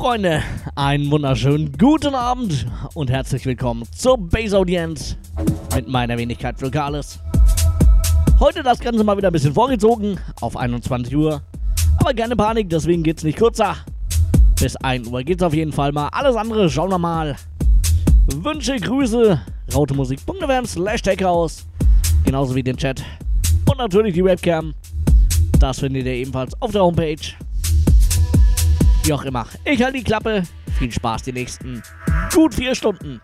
Freunde, einen wunderschönen guten Abend und herzlich willkommen zur Base Audience mit meiner Wenigkeit Vulkalis. Heute das Ganze mal wieder ein bisschen vorgezogen auf 21 Uhr. Aber keine Panik, deswegen geht's nicht kürzer. Bis 1 Uhr geht's auf jeden Fall mal. Alles andere schauen wir mal. Wünsche, Grüße, rautemusik.fm slash aus. Genauso wie den Chat. Und natürlich die Webcam. Das findet ihr ebenfalls auf der Homepage. Wie auch immer. Ich halte die Klappe. Viel Spaß die nächsten gut vier Stunden.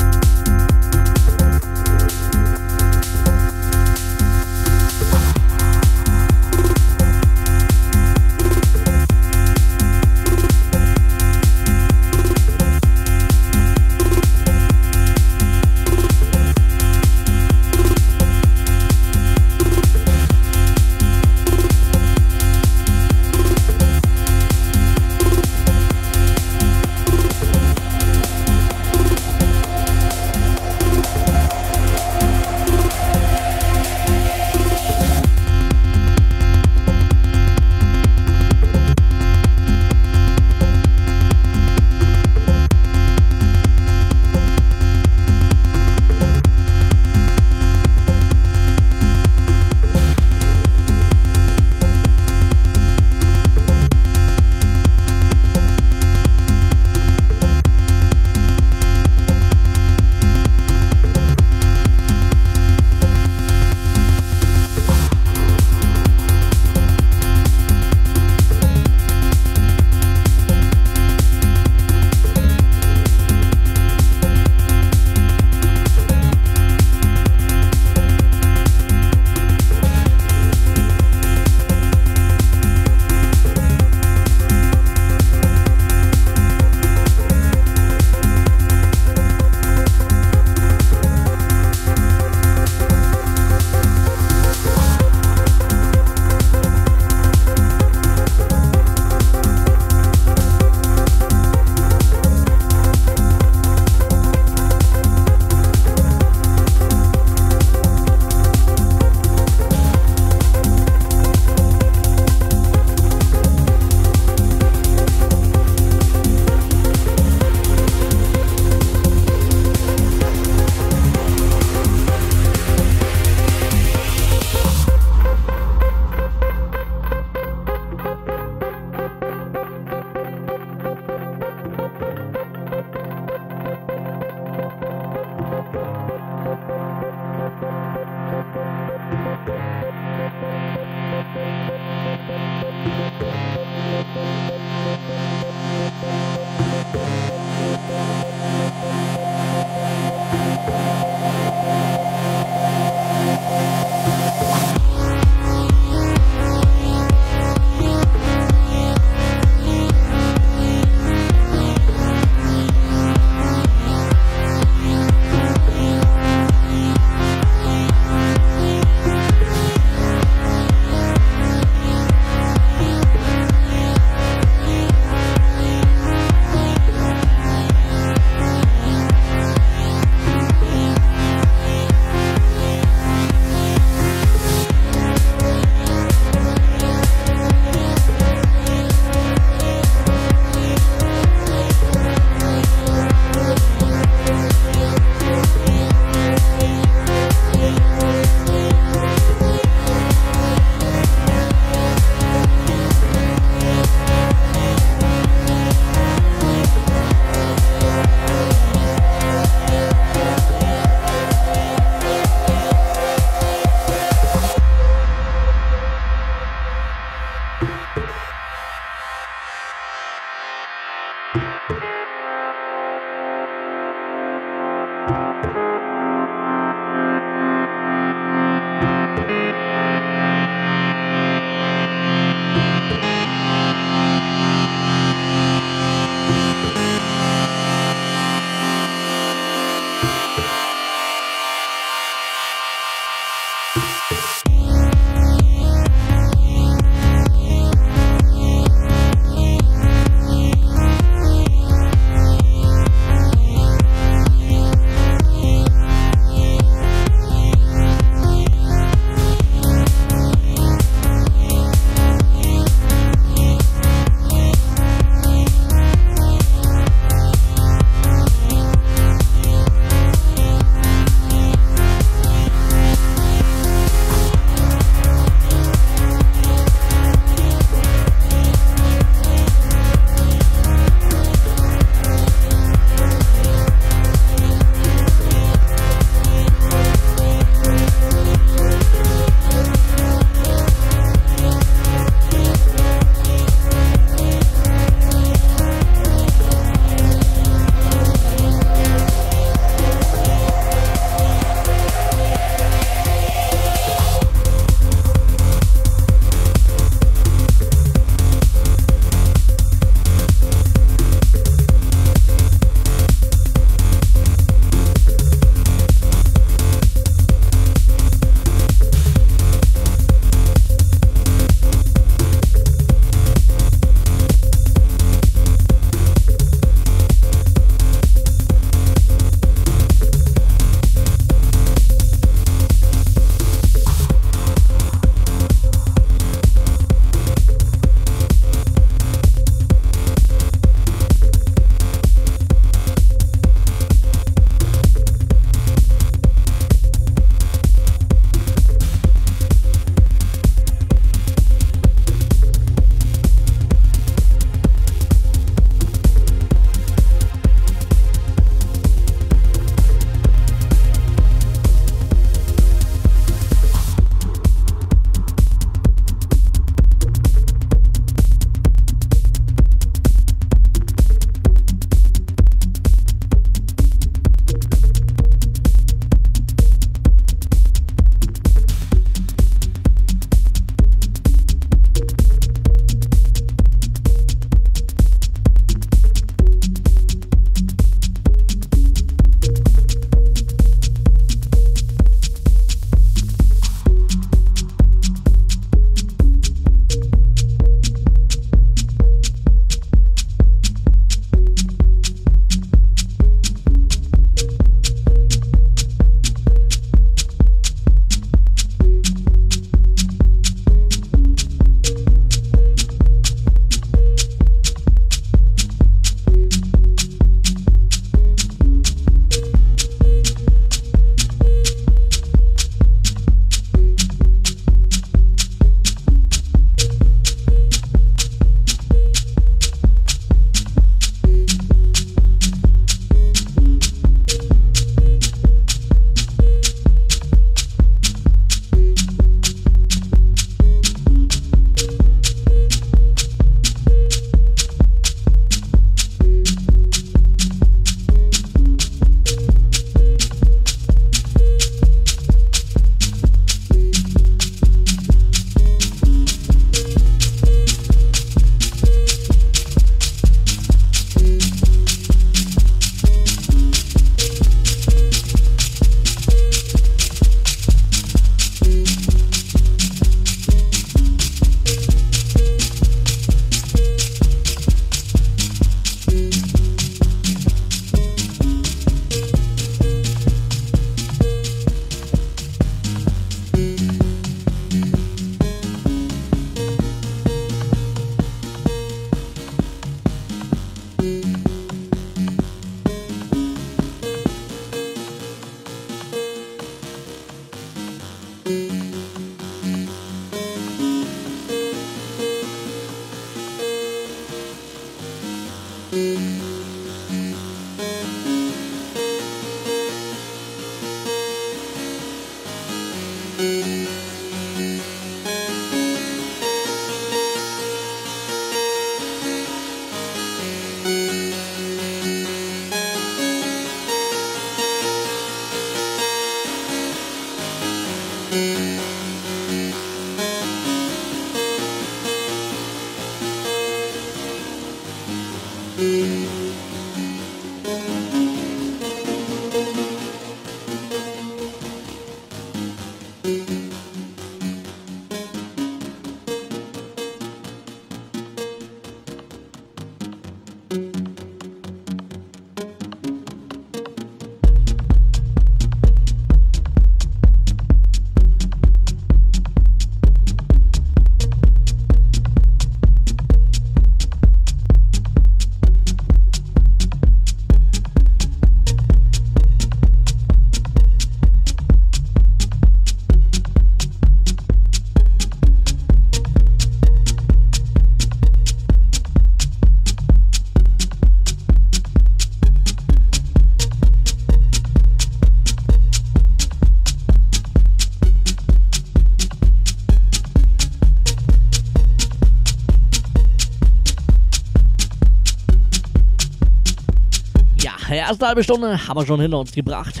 Erste halbe Stunde haben wir schon hinter uns gebracht.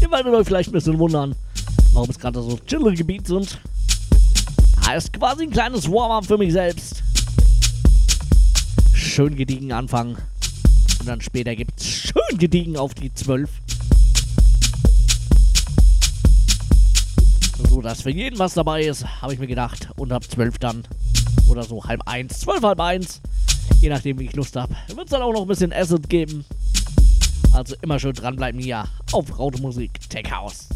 Ihr werdet euch vielleicht ein bisschen wundern, warum es gerade so chillige Gebiet sind. Heißt quasi ein kleines Warm-up für mich selbst. Schön gediegen anfangen. Und dann später gibt es schön gediegen auf die 12. So dass für jeden was dabei ist, habe ich mir gedacht. Und ab 12 dann. Oder so halb eins, zwölf, halb eins. Je nachdem, wie ich Lust habe. Wird es dann auch noch ein bisschen Acid geben. Also immer schön dranbleiben hier auf Rautemusik Tech House.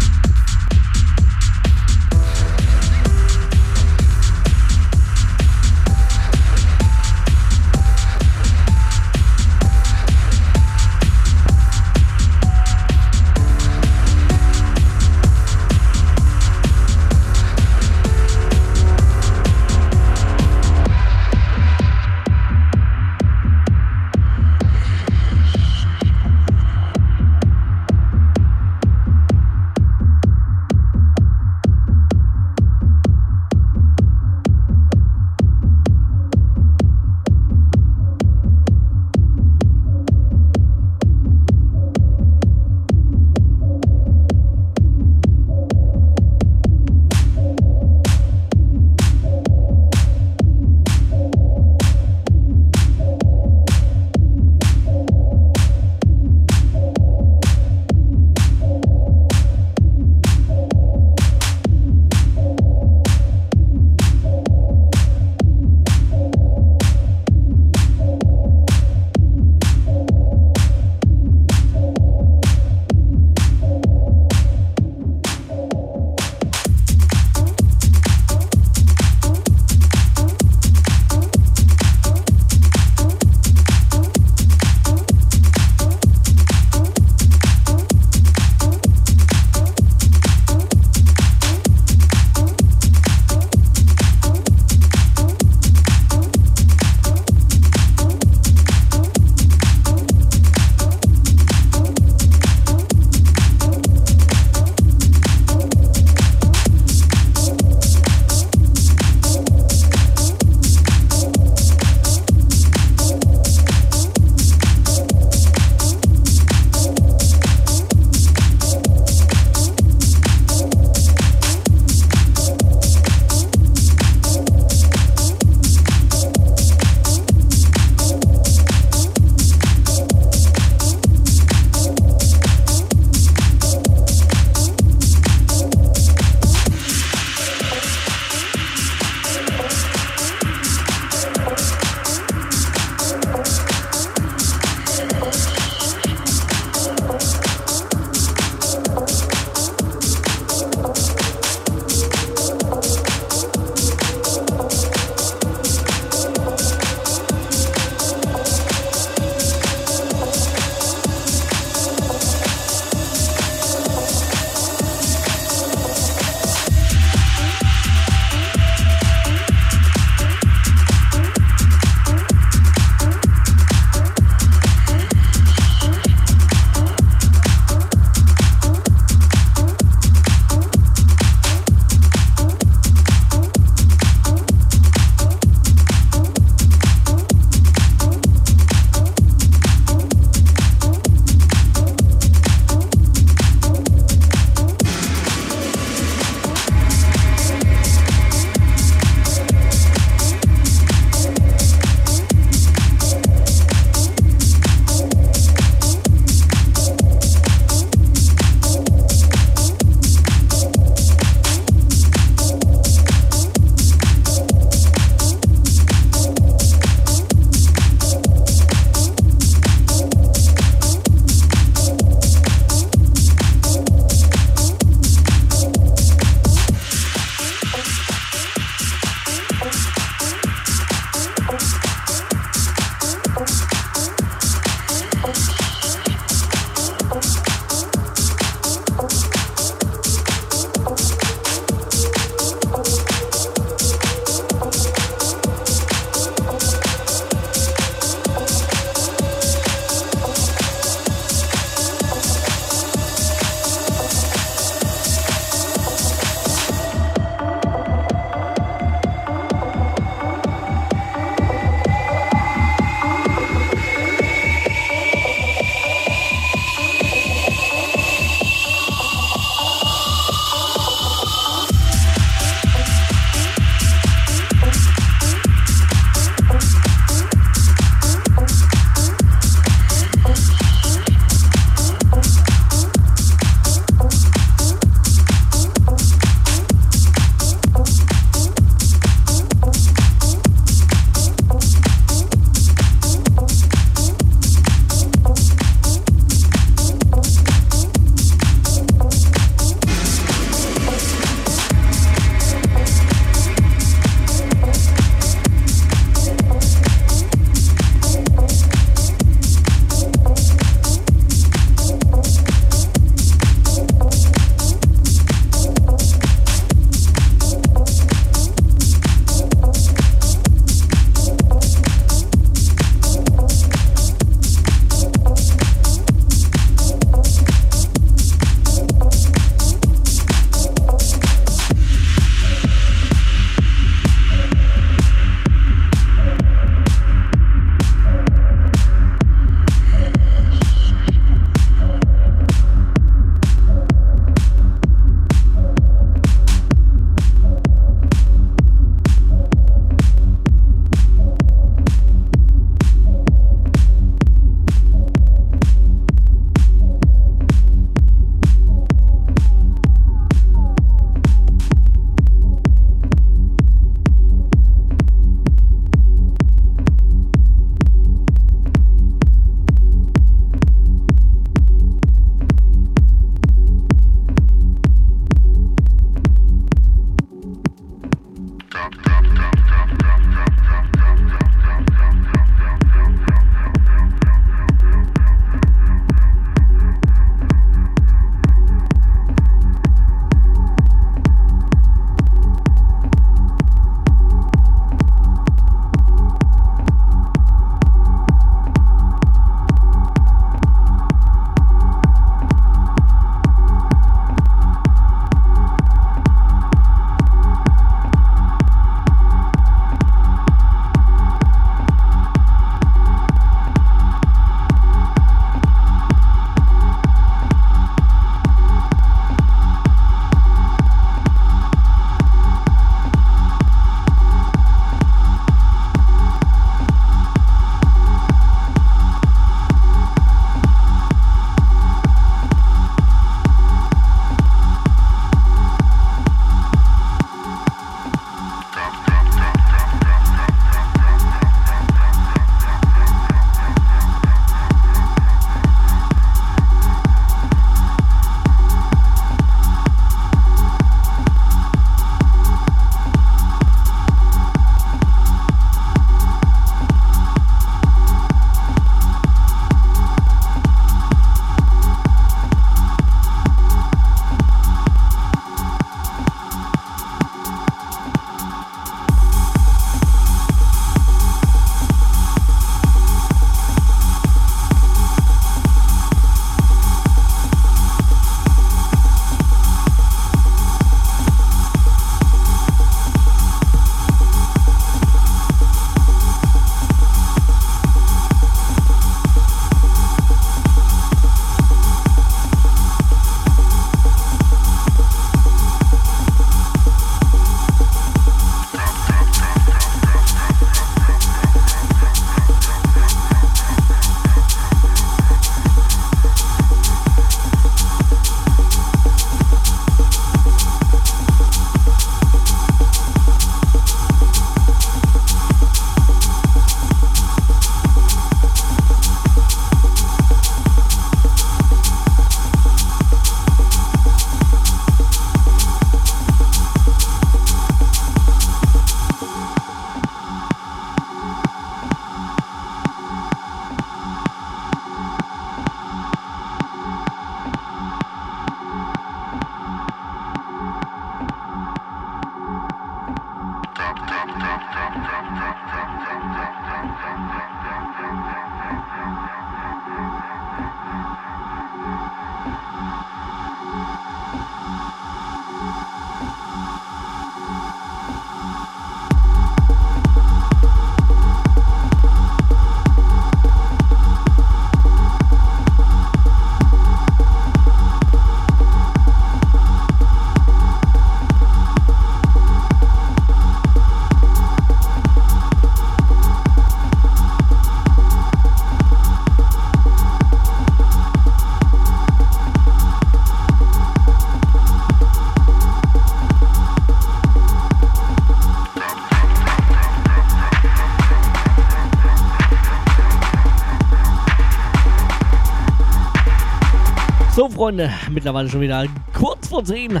Freunde, mittlerweile schon wieder kurz vor 10.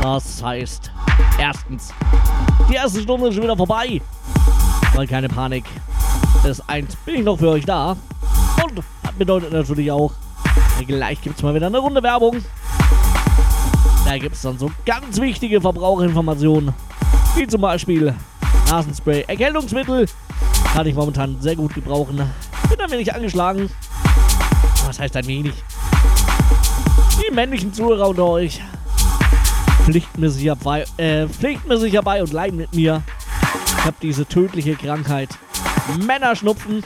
Das heißt, erstens, die erste Stunde ist schon wieder vorbei. Weil keine Panik. Bis 1 bin ich noch für euch da. Und das bedeutet natürlich auch, gleich gibt es mal wieder eine Runde Werbung. Da gibt es dann so ganz wichtige Verbraucherinformationen. Wie zum Beispiel Nasenspray, Erkältungsmittel. Kann ich momentan sehr gut gebrauchen. Bin ein wenig angeschlagen. Was heißt ein wenig? Männlichen Zuhörer unter euch pflichten mir sicher bei, äh, pflichten mir sicher bei und leiden mit mir. Ich habe diese tödliche Krankheit. Männerschnupfen.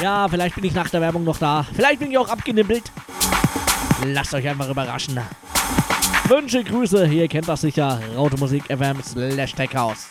Ja, vielleicht bin ich nach der Werbung noch da. Vielleicht bin ich auch abgenippelt. Lasst euch einfach überraschen. Wünsche, Grüße, hier kennt das sicher. Raute Musik FM slash Tech House.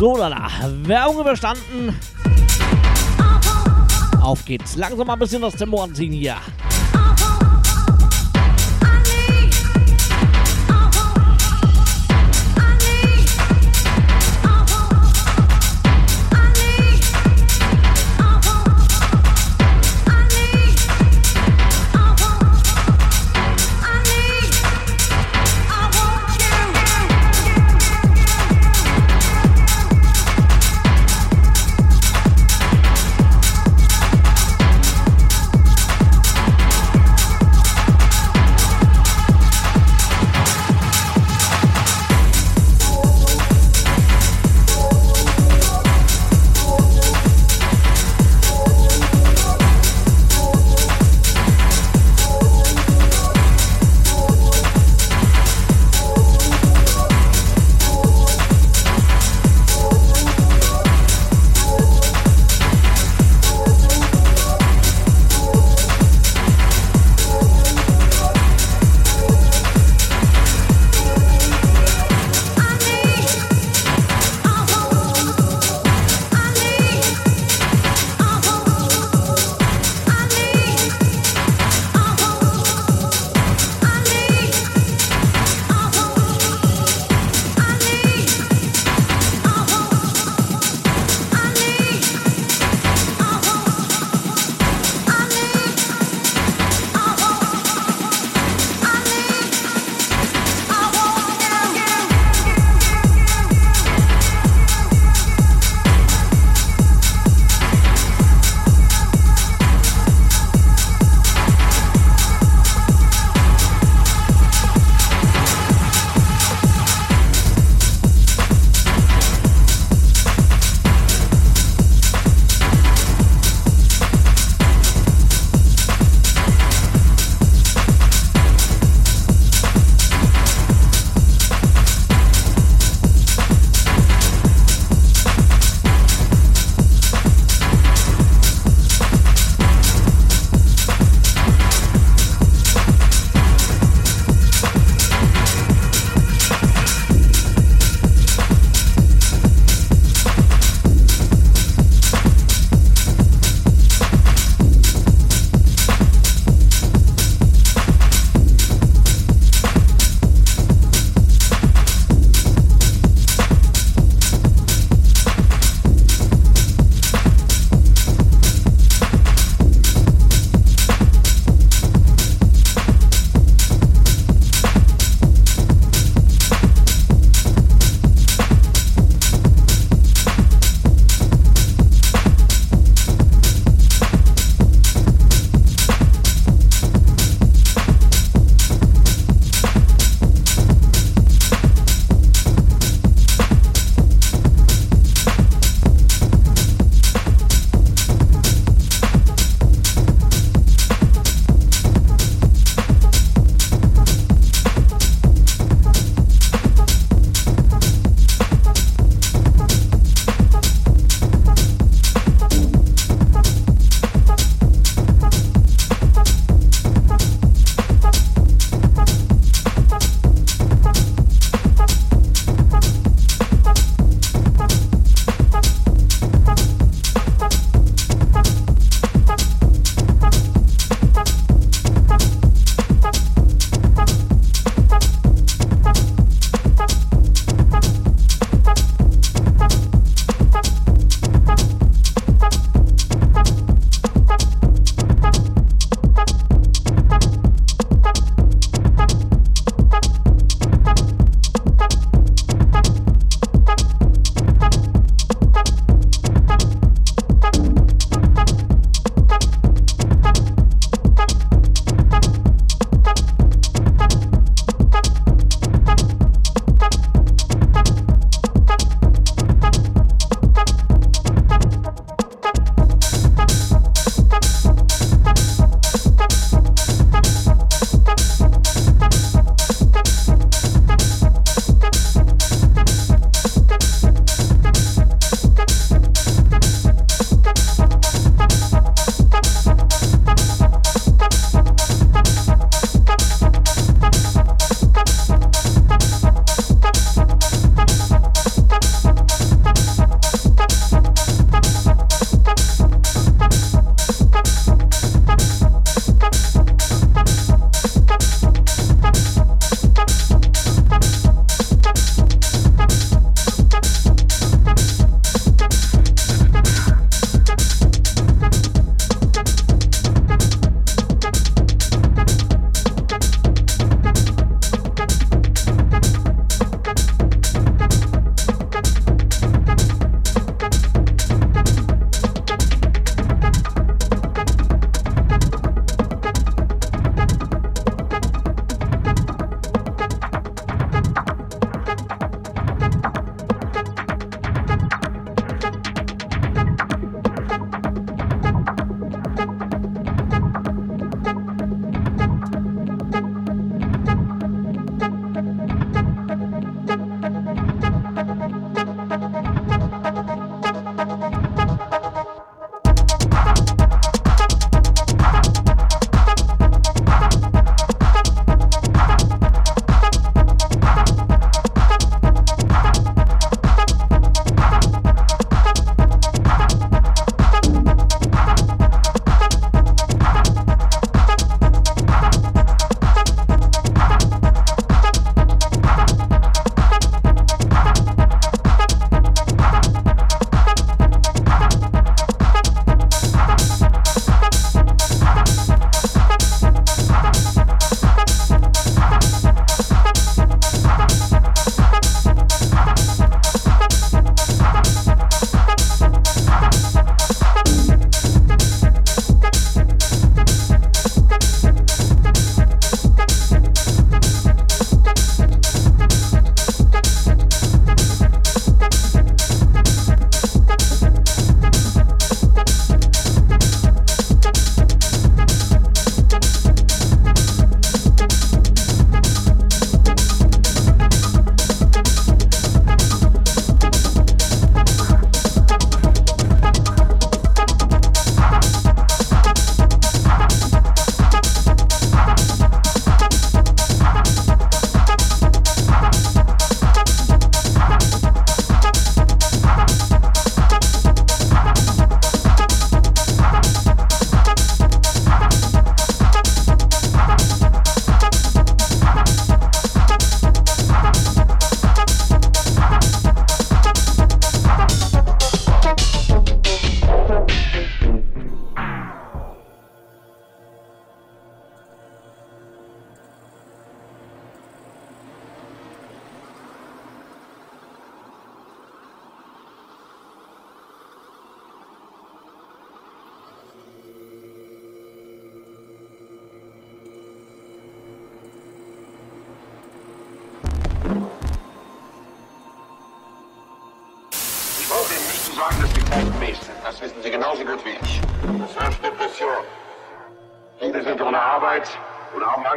So, lala. Werbung überstanden. Auf geht's. Langsam mal ein bisschen das Tempo anziehen hier.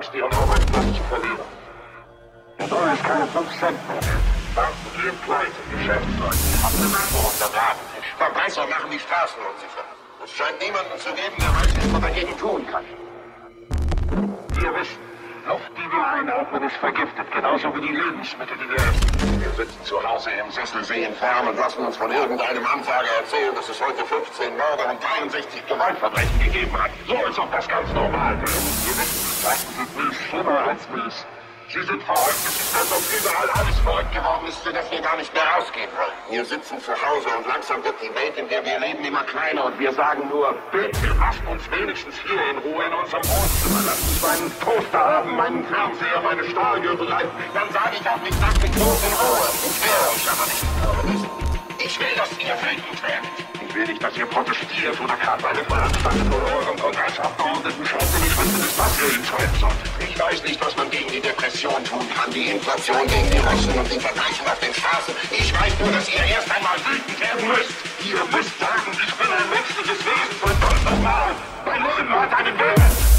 Angst, ihren Arbeitsplatz zu verlieren. Der Dollar ist keine 5 Cent mehr. Banken gehen pleite, Geschäftsleute, Abgemeinde unter Datentisch. Verbreißer machen die Straßen unsicher. Es scheint niemanden zu geben, der weiß, was man dagegen tun kann. Wir wissen, Luft, die wir einatmen, ist vergiftet, genauso wie die Lebensmittel, die wir essen. Wir sitzen zu Hause im Sessel, sehen fern und lassen uns von irgendeinem Anfrager erzählen, dass es heute 15 Morde und 63 Gewaltverbrechen gegeben hat. So als ob das ganz normal wäre. Wir wissen, Wir sitzen zu Hause und langsam wird die Welt, in der wir leben, immer kleiner und wir sagen nur, bitte lasst uns wenigstens hier in Ruhe in unserem Wohnzimmer. Lasst uns meinen Toaster haben, meinen Fernseher, meine Stahlgürtelei. Dann sage ich auch nicht, lasst mich bloß in Ruhe. Ich werde euch aber nicht. Ich will, dass ihr wütend werdet. Ich will nicht, dass ihr protestiert oder gerade bei den Veranstaltungen oder eurem Kongressabgeordneten schaut, ich wüsste, dass das ihr entscheiden solltet. Ich weiß nicht, was man gegen die Depression tun kann, die Inflation gegen die Russen und den Verbrechen auf den Straßen. Ich weiß nur, dass ihr erst einmal wütend werden müsst. Ihr müsst sagen, ich bin ein menschliches Wesen, verdammt nochmal. Mein Leben hat einen Wert.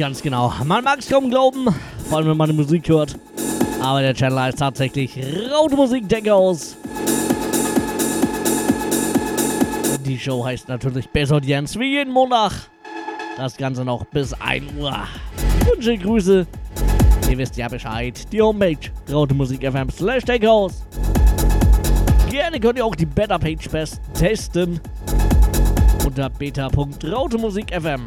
Ganz genau. Man mag es kaum glauben, vor allem wenn man die Musik hört. Aber der Channel heißt tatsächlich Raute House. Die Show heißt natürlich Best Audience wie jeden Montag. Das Ganze noch bis 1 Uhr. Wünsche Grüße. Ihr wisst ja Bescheid. Die Homepage rautemusik.fm slash Takehouse. Gerne könnt ihr auch die Better Page testen. Unter beta.rautemusik.fm.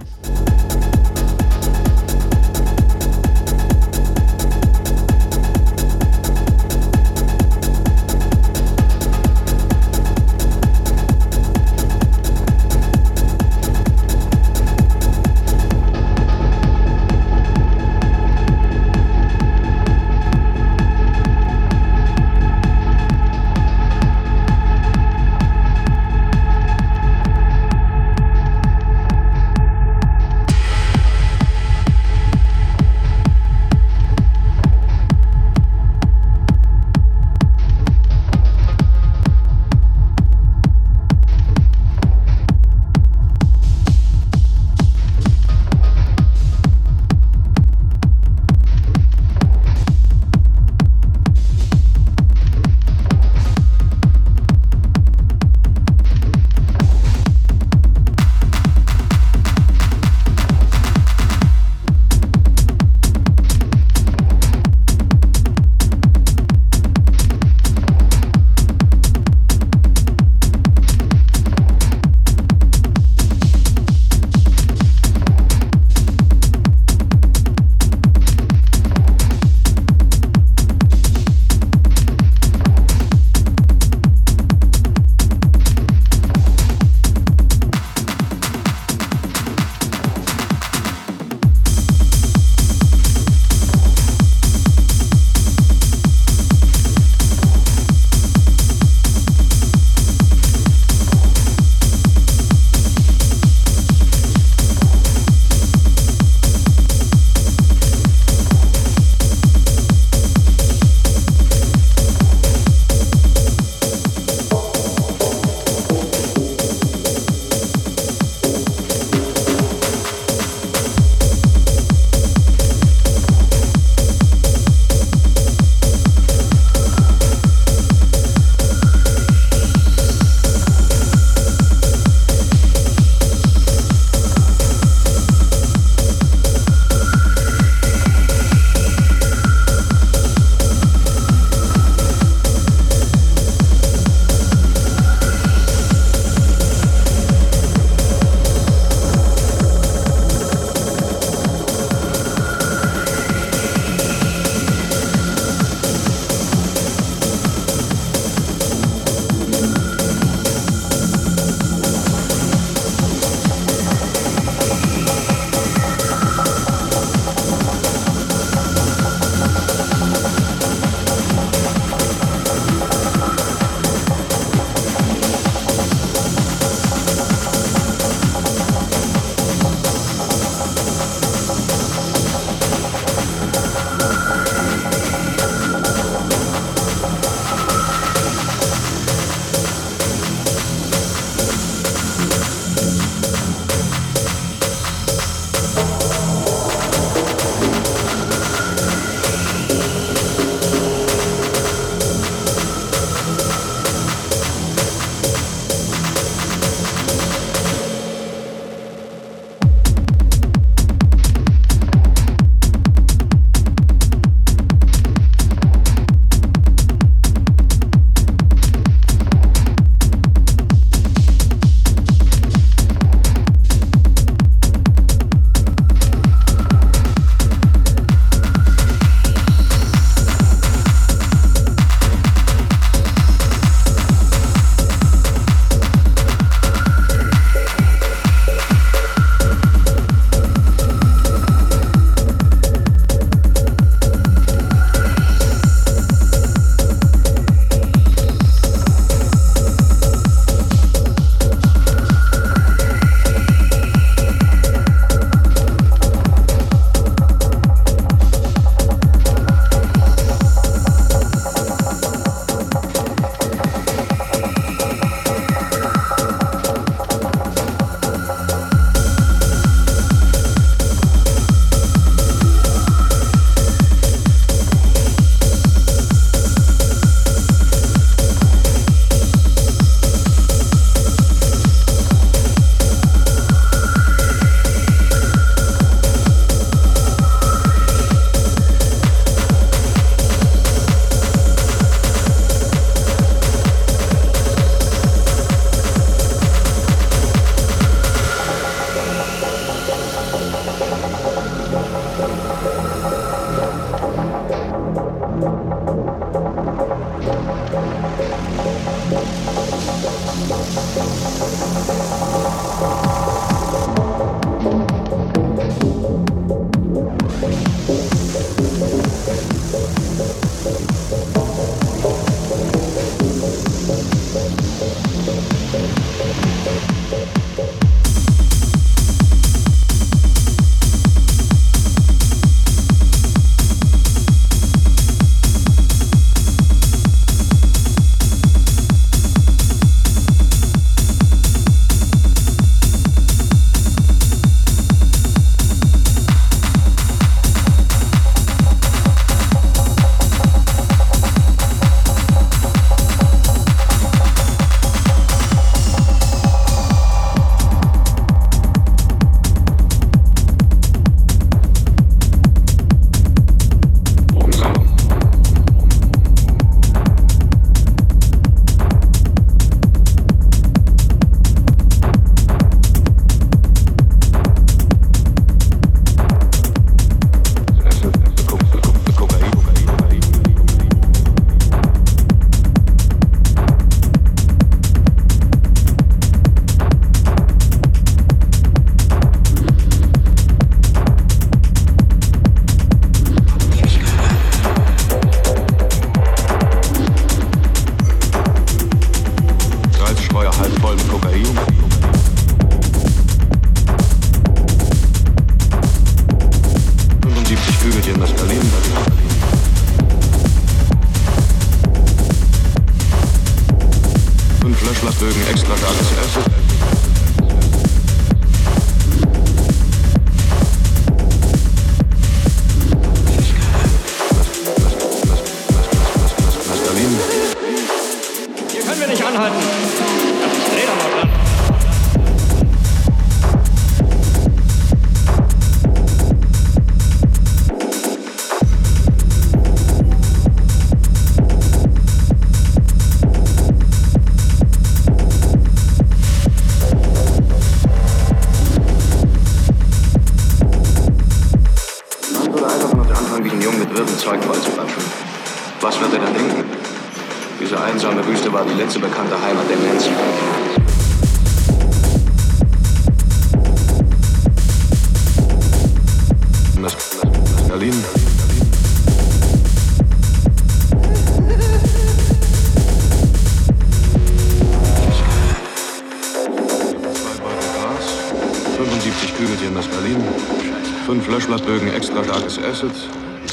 fünf Löschblattbögen extra starkes Acid,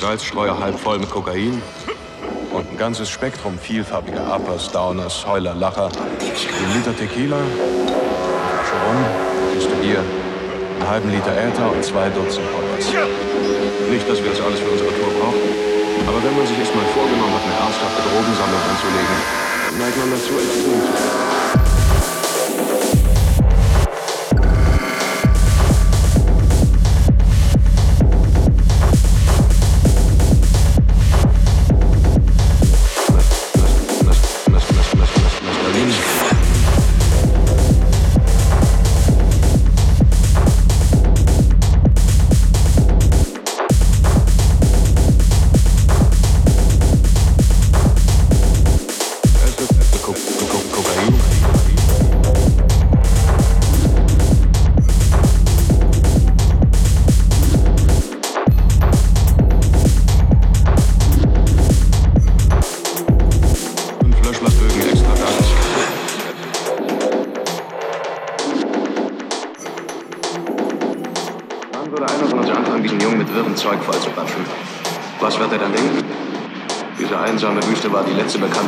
Salzstreuer halb voll mit Kokain und ein ganzes Spektrum vielfarbiger Uppers, Downers, Heuler, Lacher, ein Liter Tequila, Rum, Kiste Bier, einen halben Liter Äther und zwei Dutzend Potters. Nicht, dass wir das alles für unsere Tour brauchen, aber wenn man sich erst mal vorgenommen hat, eine ernsthafte Drogensammlung anzulegen, dann neigt man dazu, extrem zu Wüste war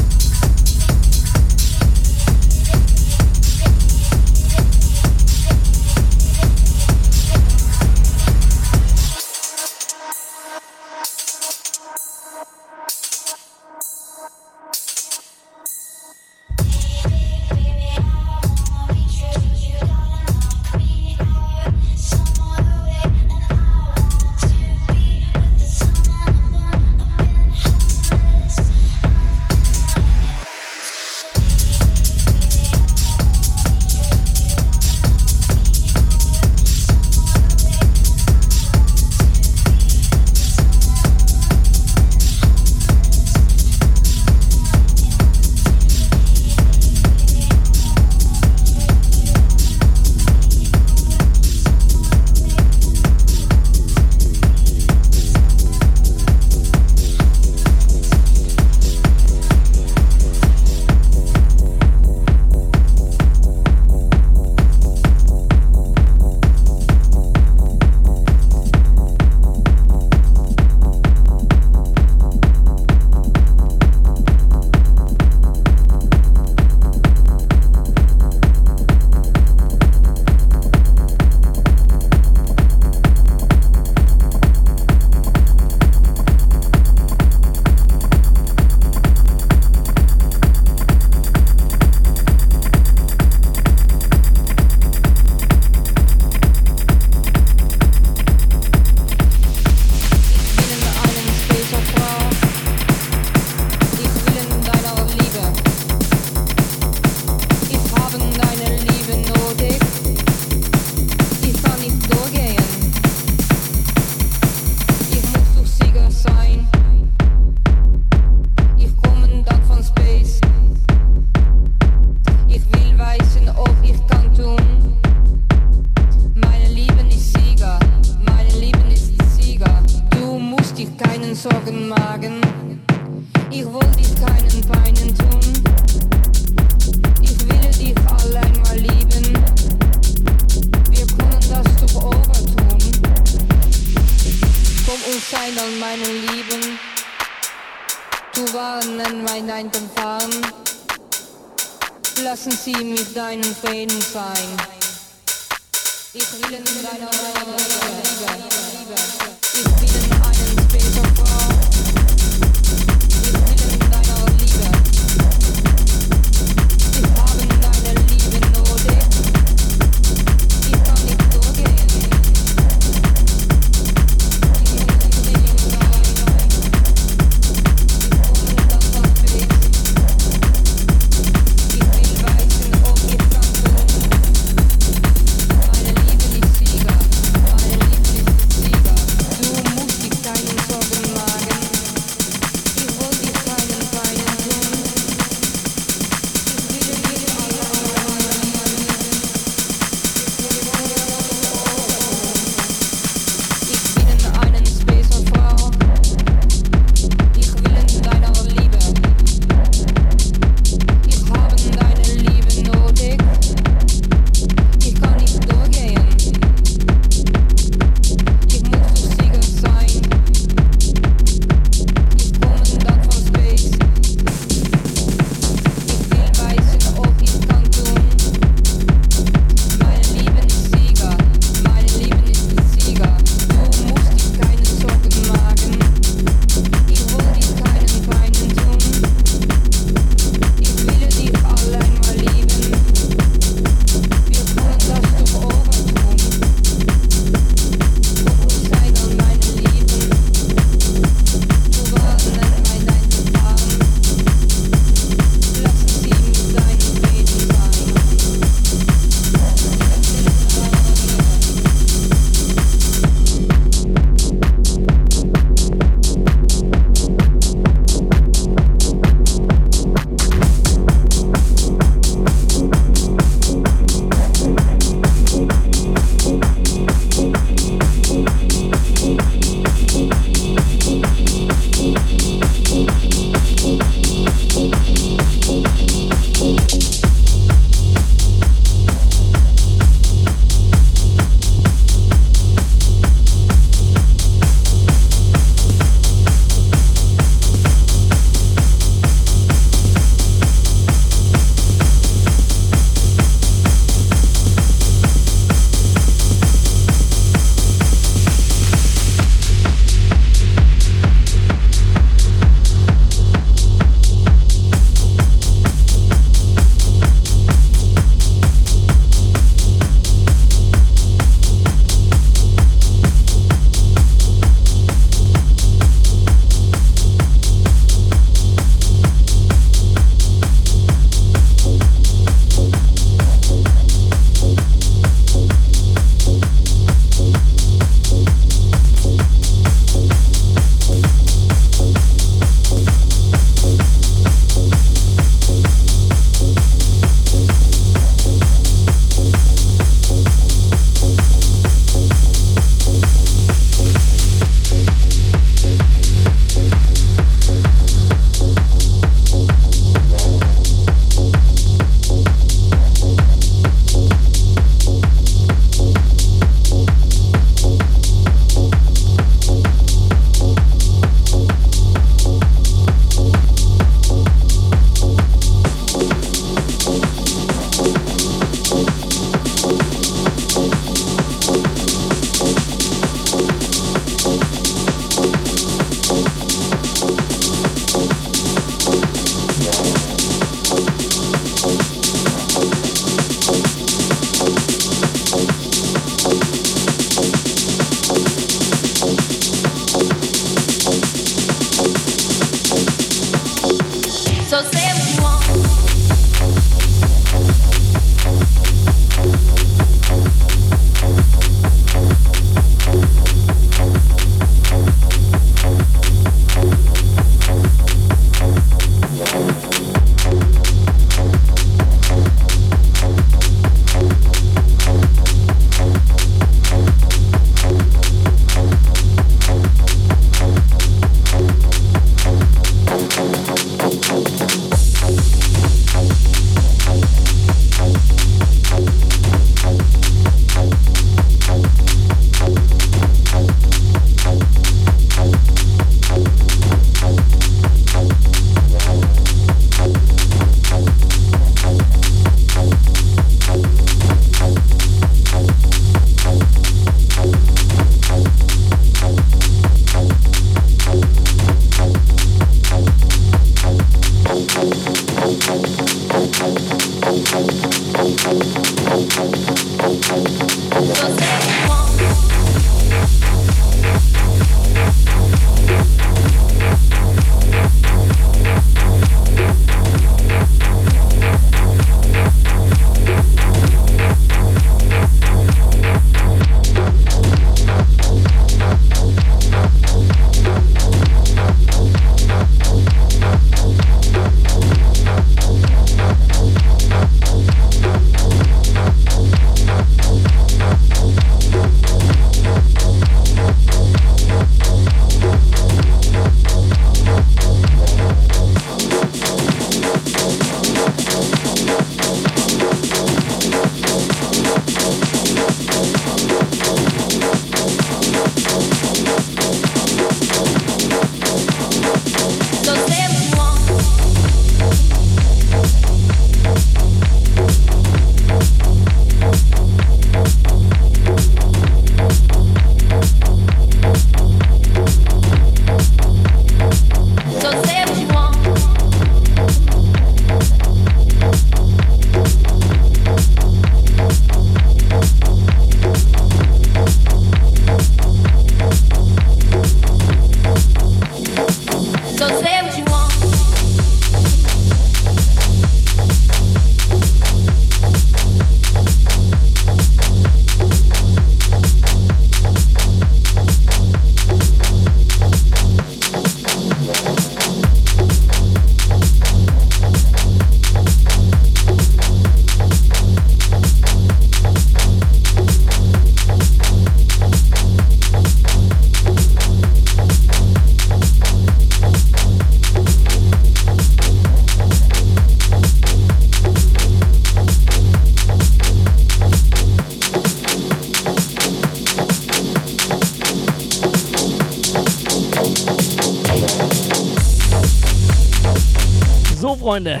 Freunde.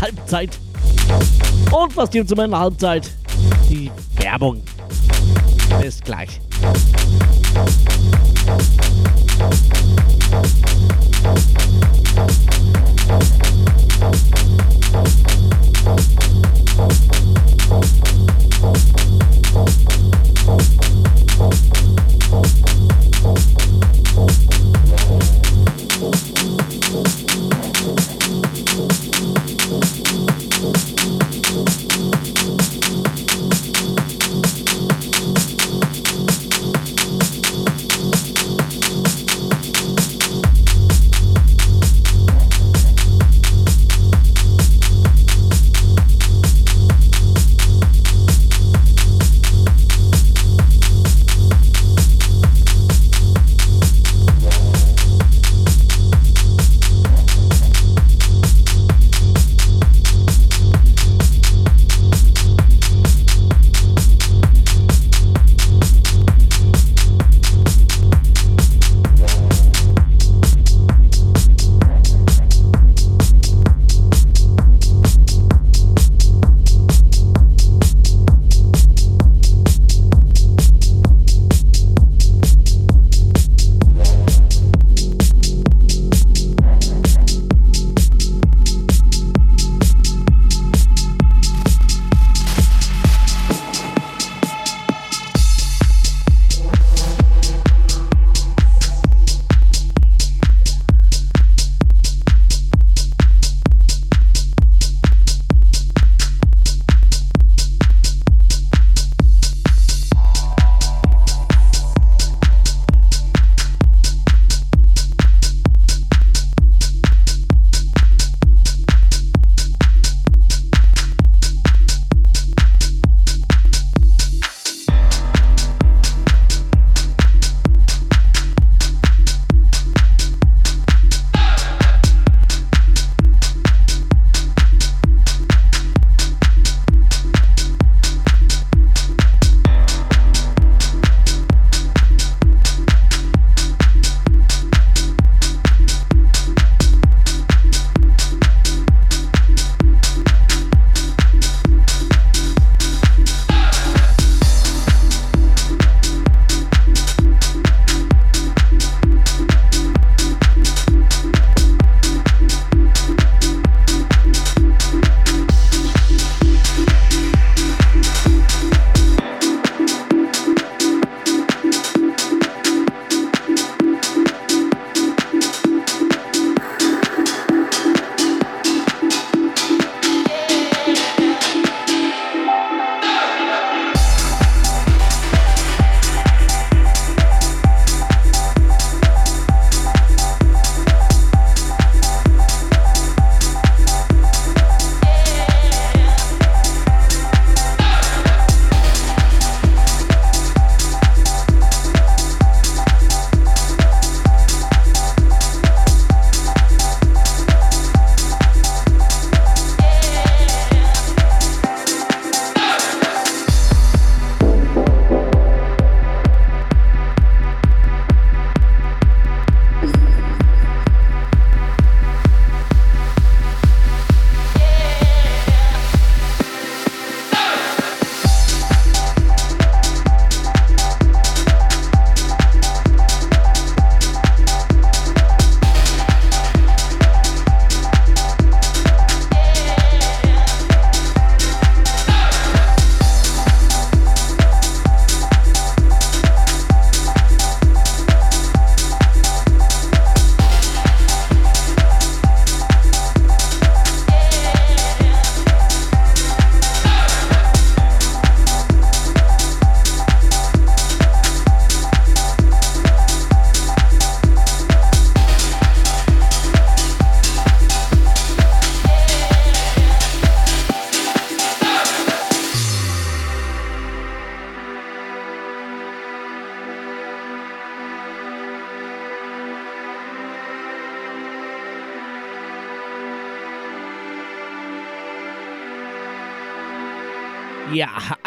Halbzeit. Und was gibt es immer in der Halbzeit?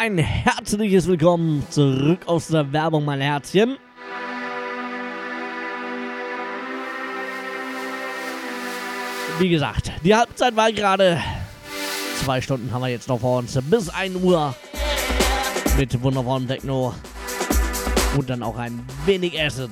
Ein herzliches Willkommen zurück aus der Werbung, mein Herzchen. wie gesagt, die Halbzeit war gerade. Zwei Stunden haben wir jetzt noch vor uns. Bis 1 Uhr. Mit wundervollen Techno. Und dann auch ein wenig Acid.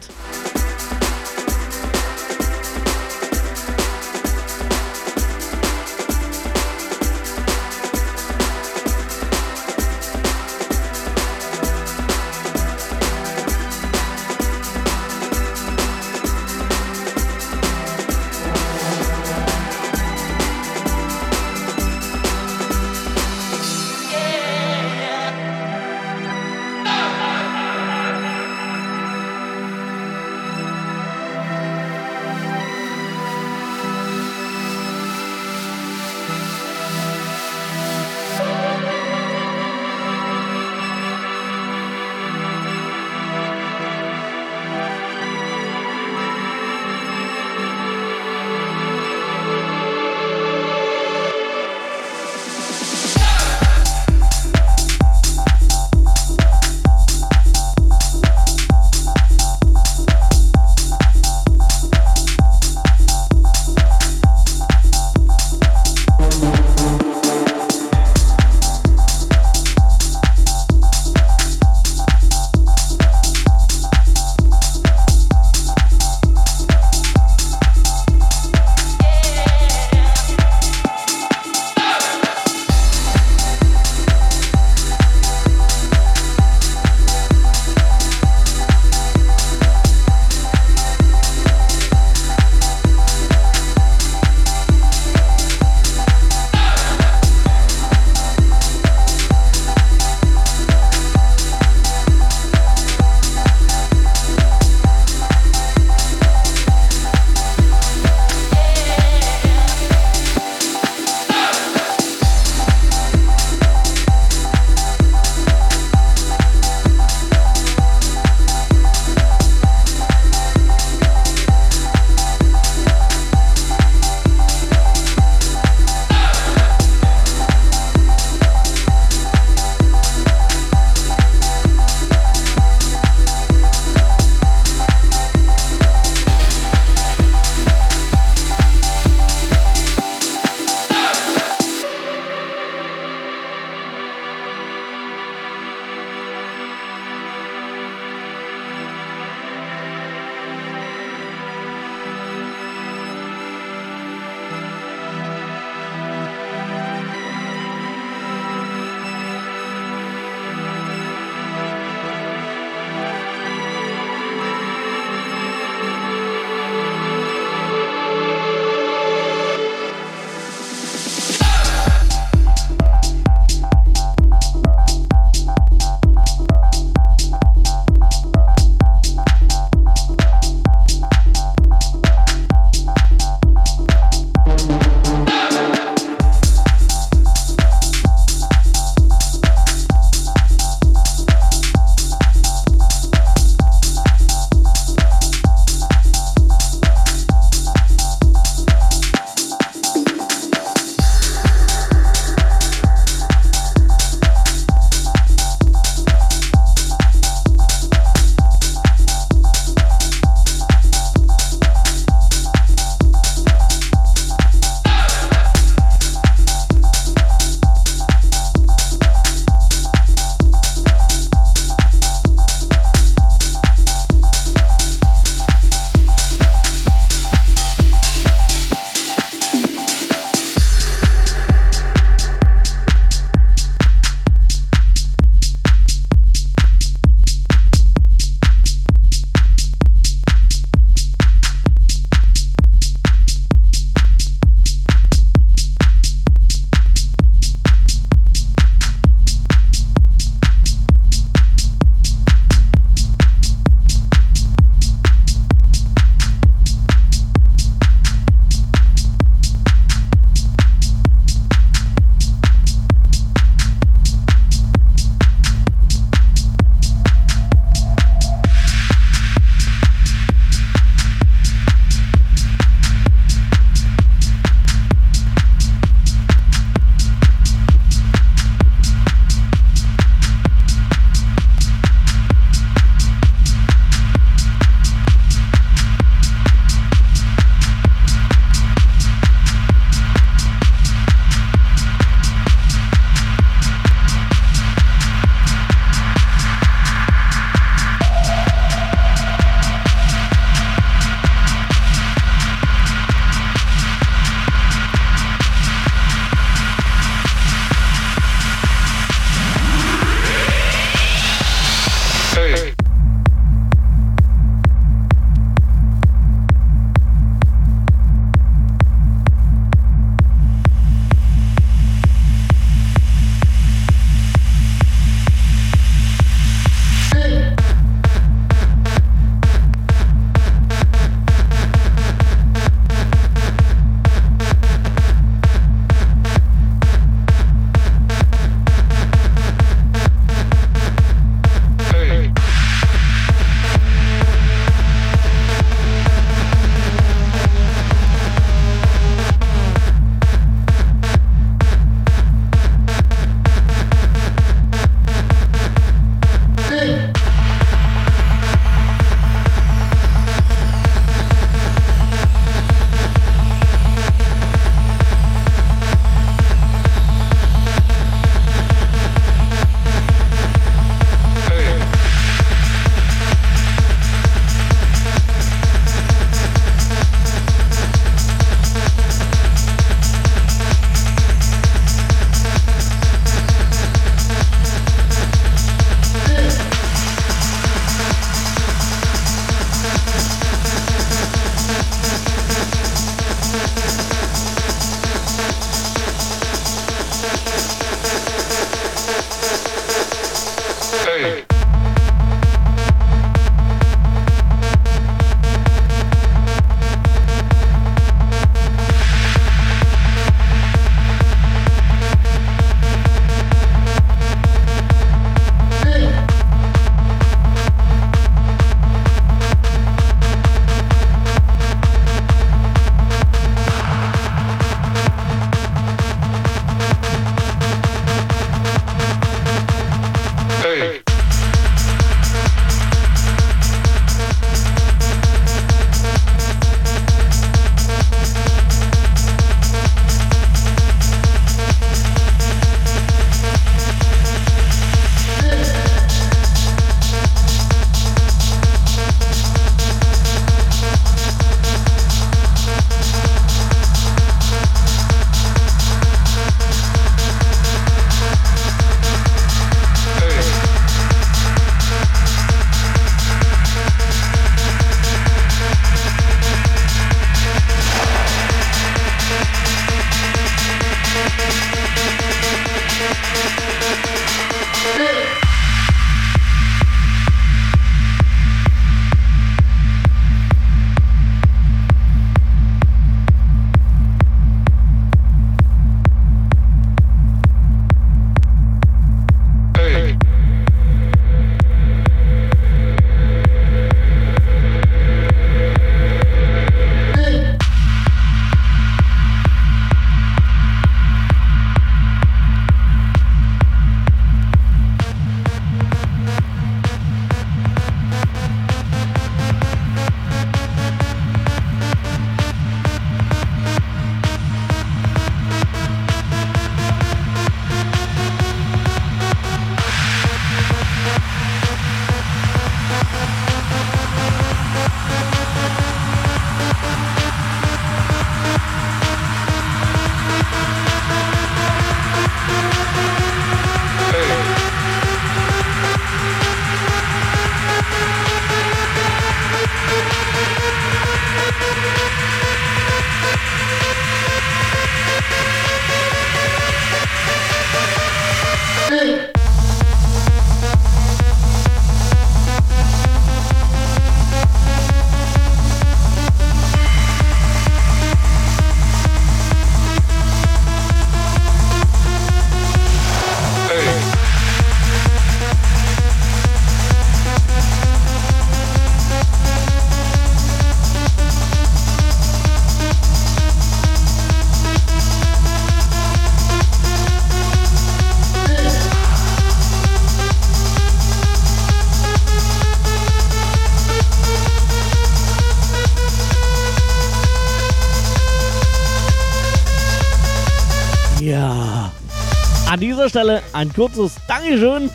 Stelle ein kurzes Dankeschön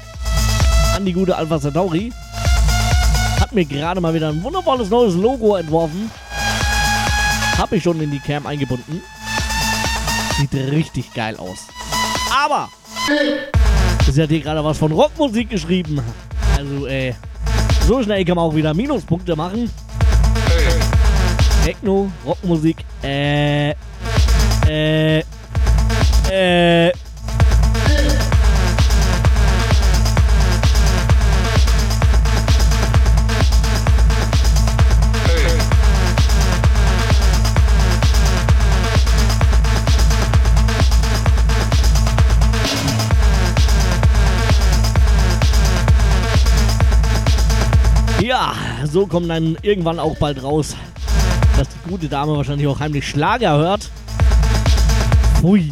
an die gute Alpha Centauri. Hat mir gerade mal wieder ein wundervolles neues Logo entworfen. Habe ich schon in die Cam eingebunden. Sieht richtig geil aus. Aber sie hat hier gerade was von Rockmusik geschrieben. Also, äh, so schnell kann man auch wieder Minuspunkte machen. Techno, Rockmusik, äh, äh, äh. So kommt dann irgendwann auch bald raus, dass die gute Dame wahrscheinlich auch heimlich Schlager hört. Hui.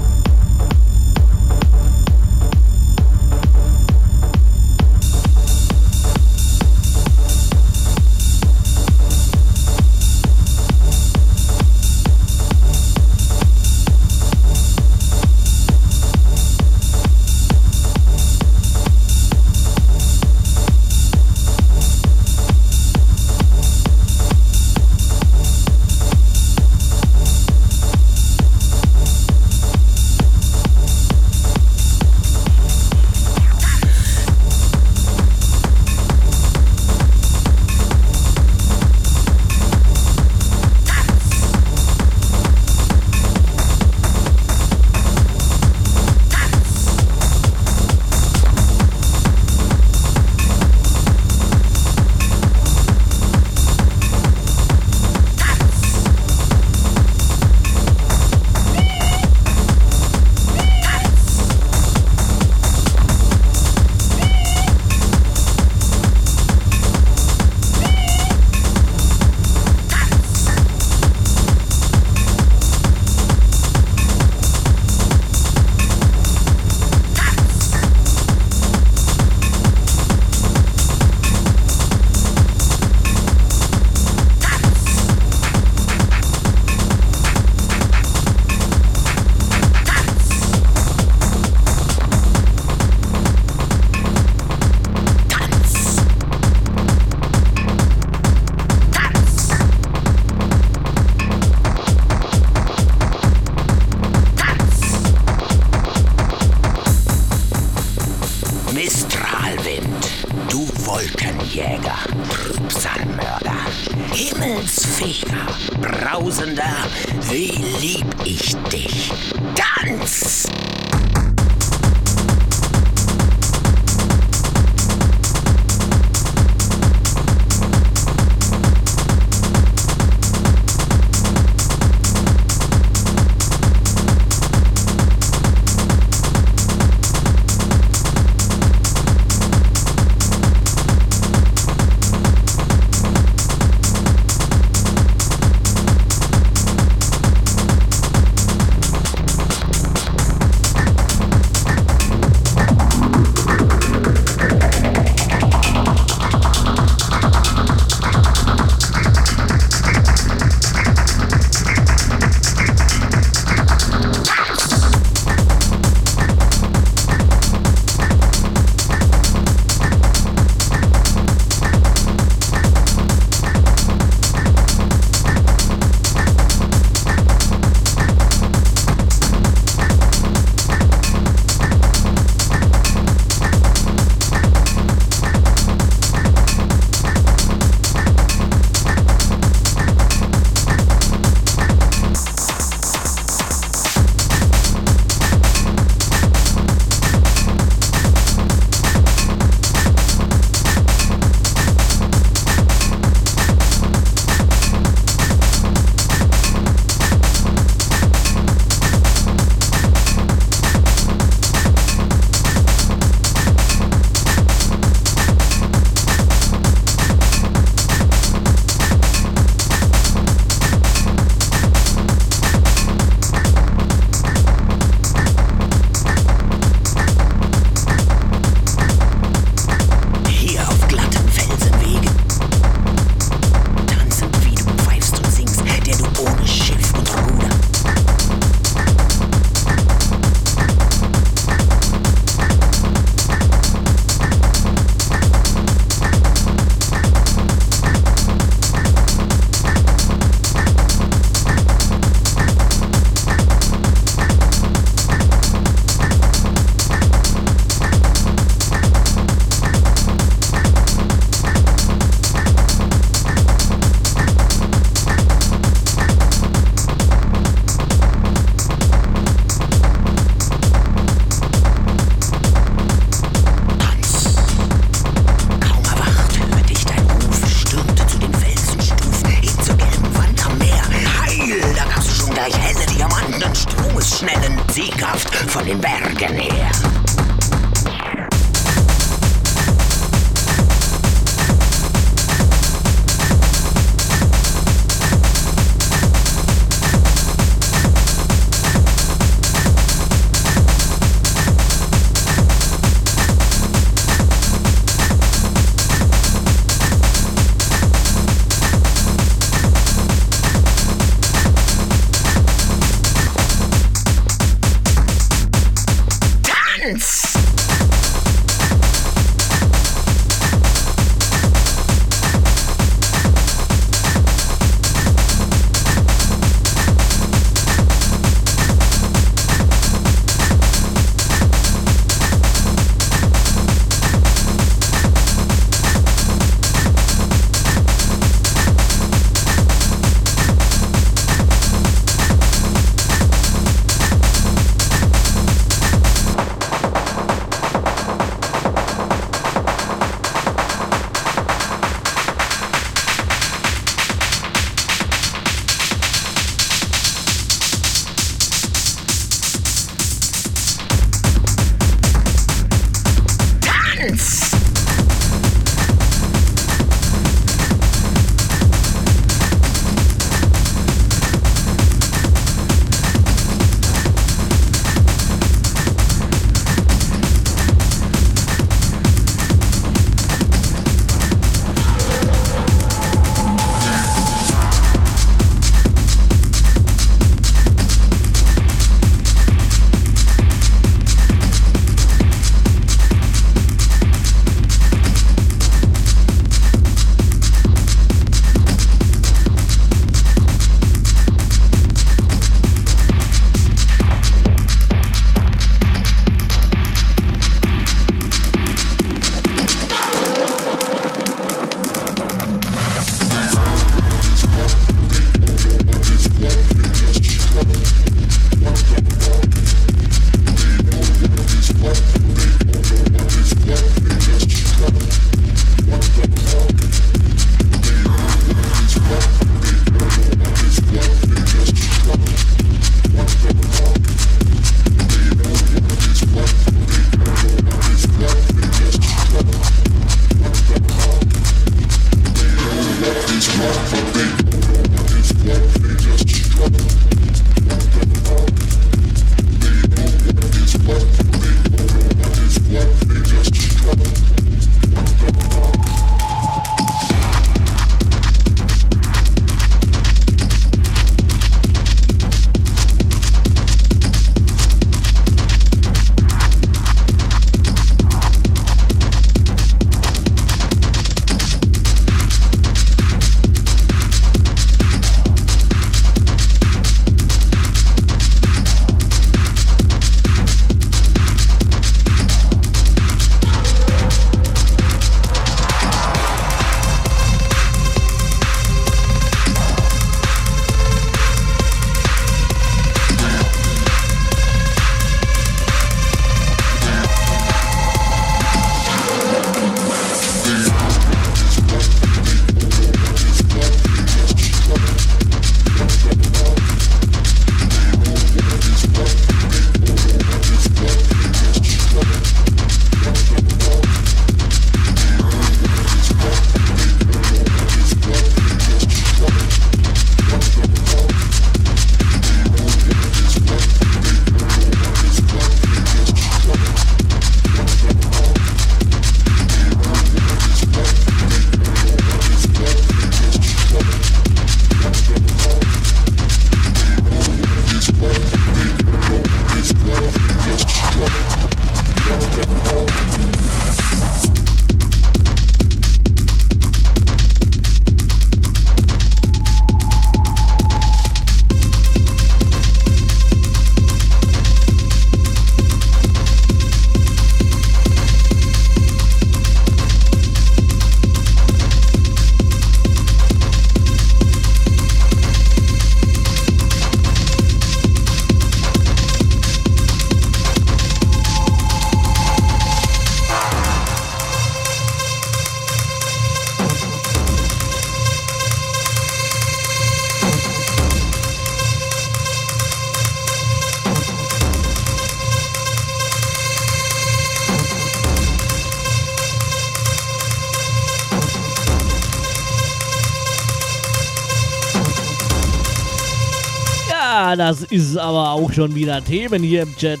Das ist aber auch schon wieder Themen hier im Chat.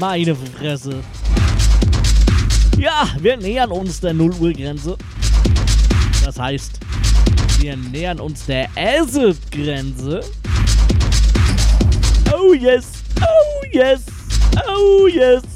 Meine Fresse. Ja, wir nähern uns der 0 Uhr Grenze. Das heißt, wir nähern uns der Acid Grenze. Oh yes, oh yes, oh yes.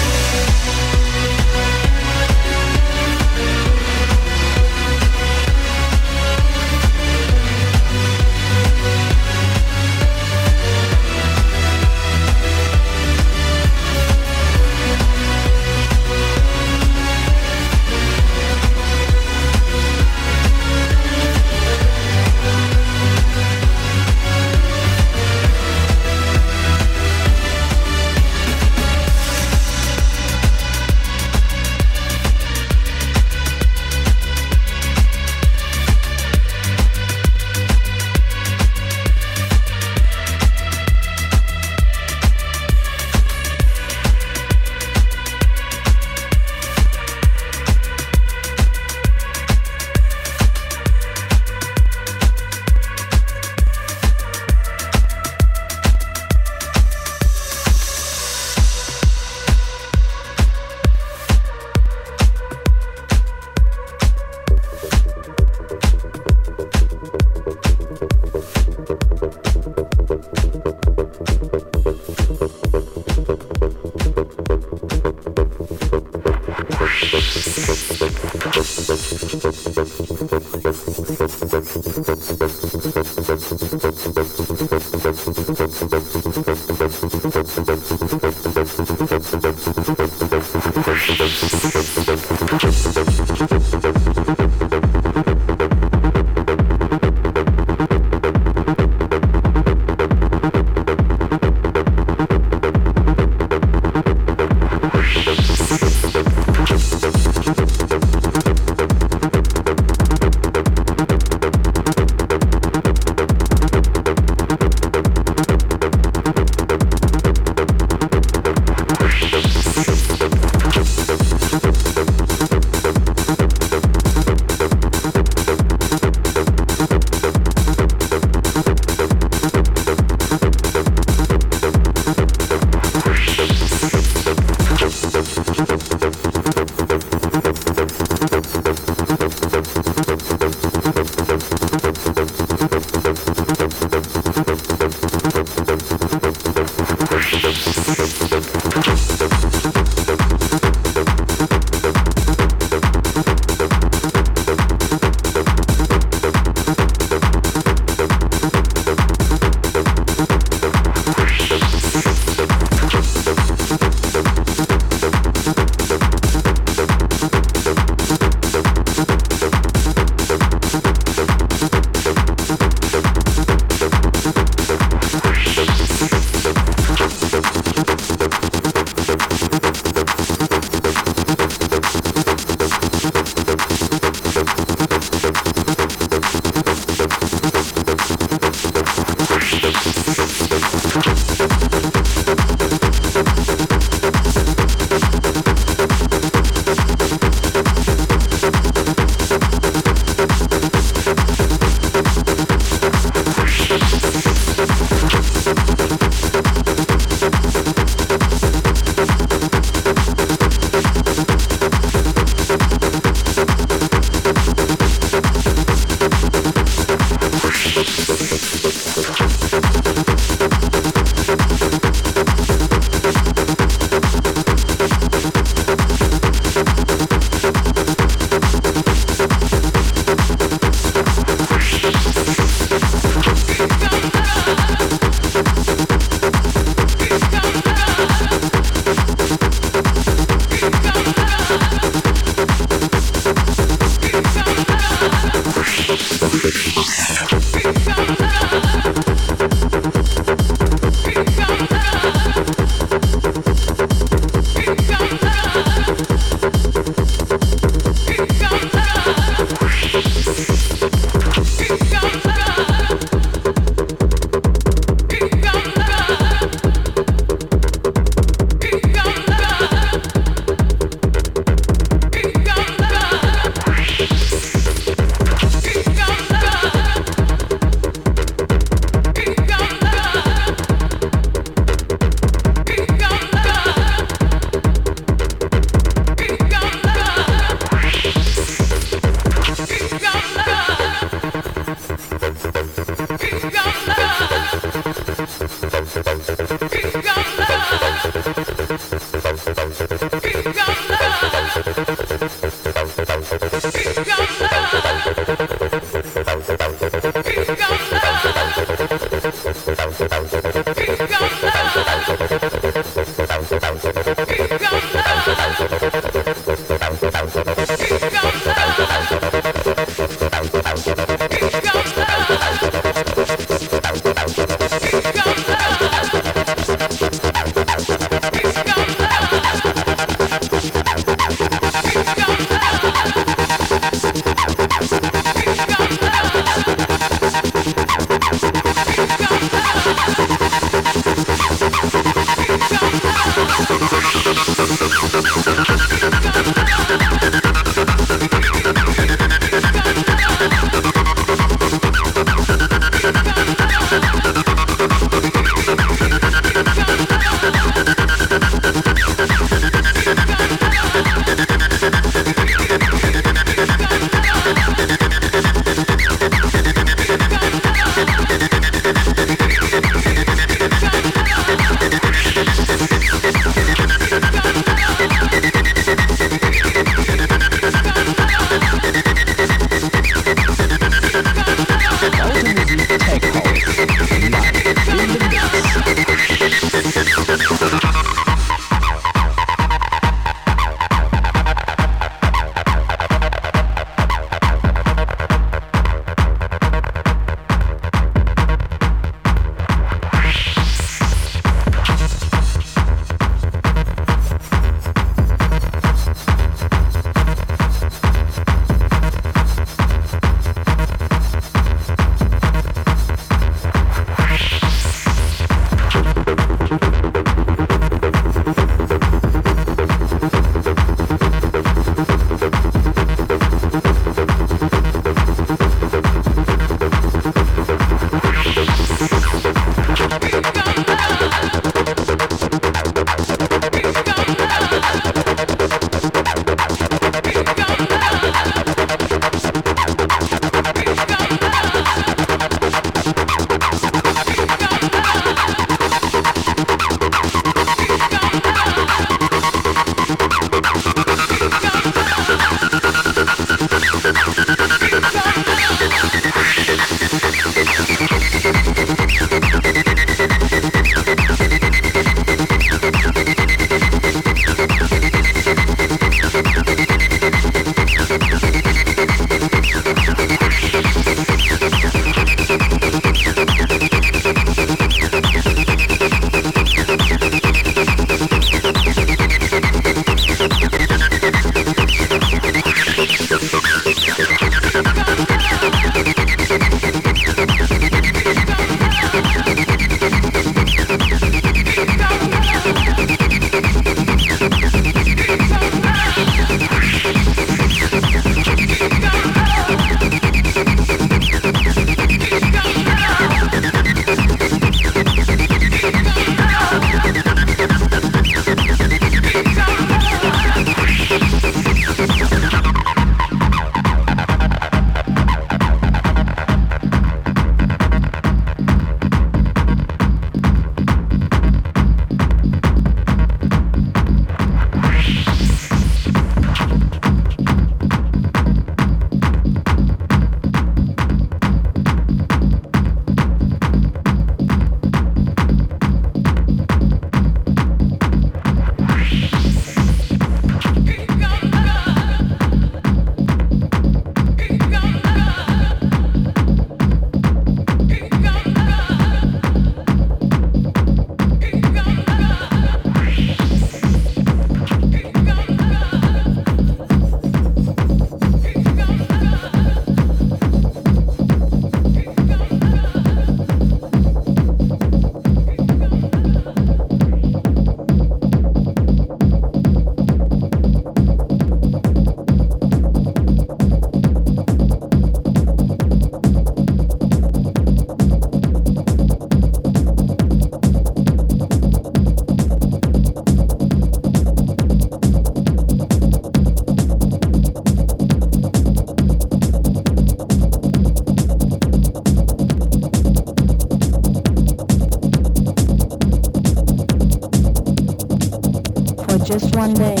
One day,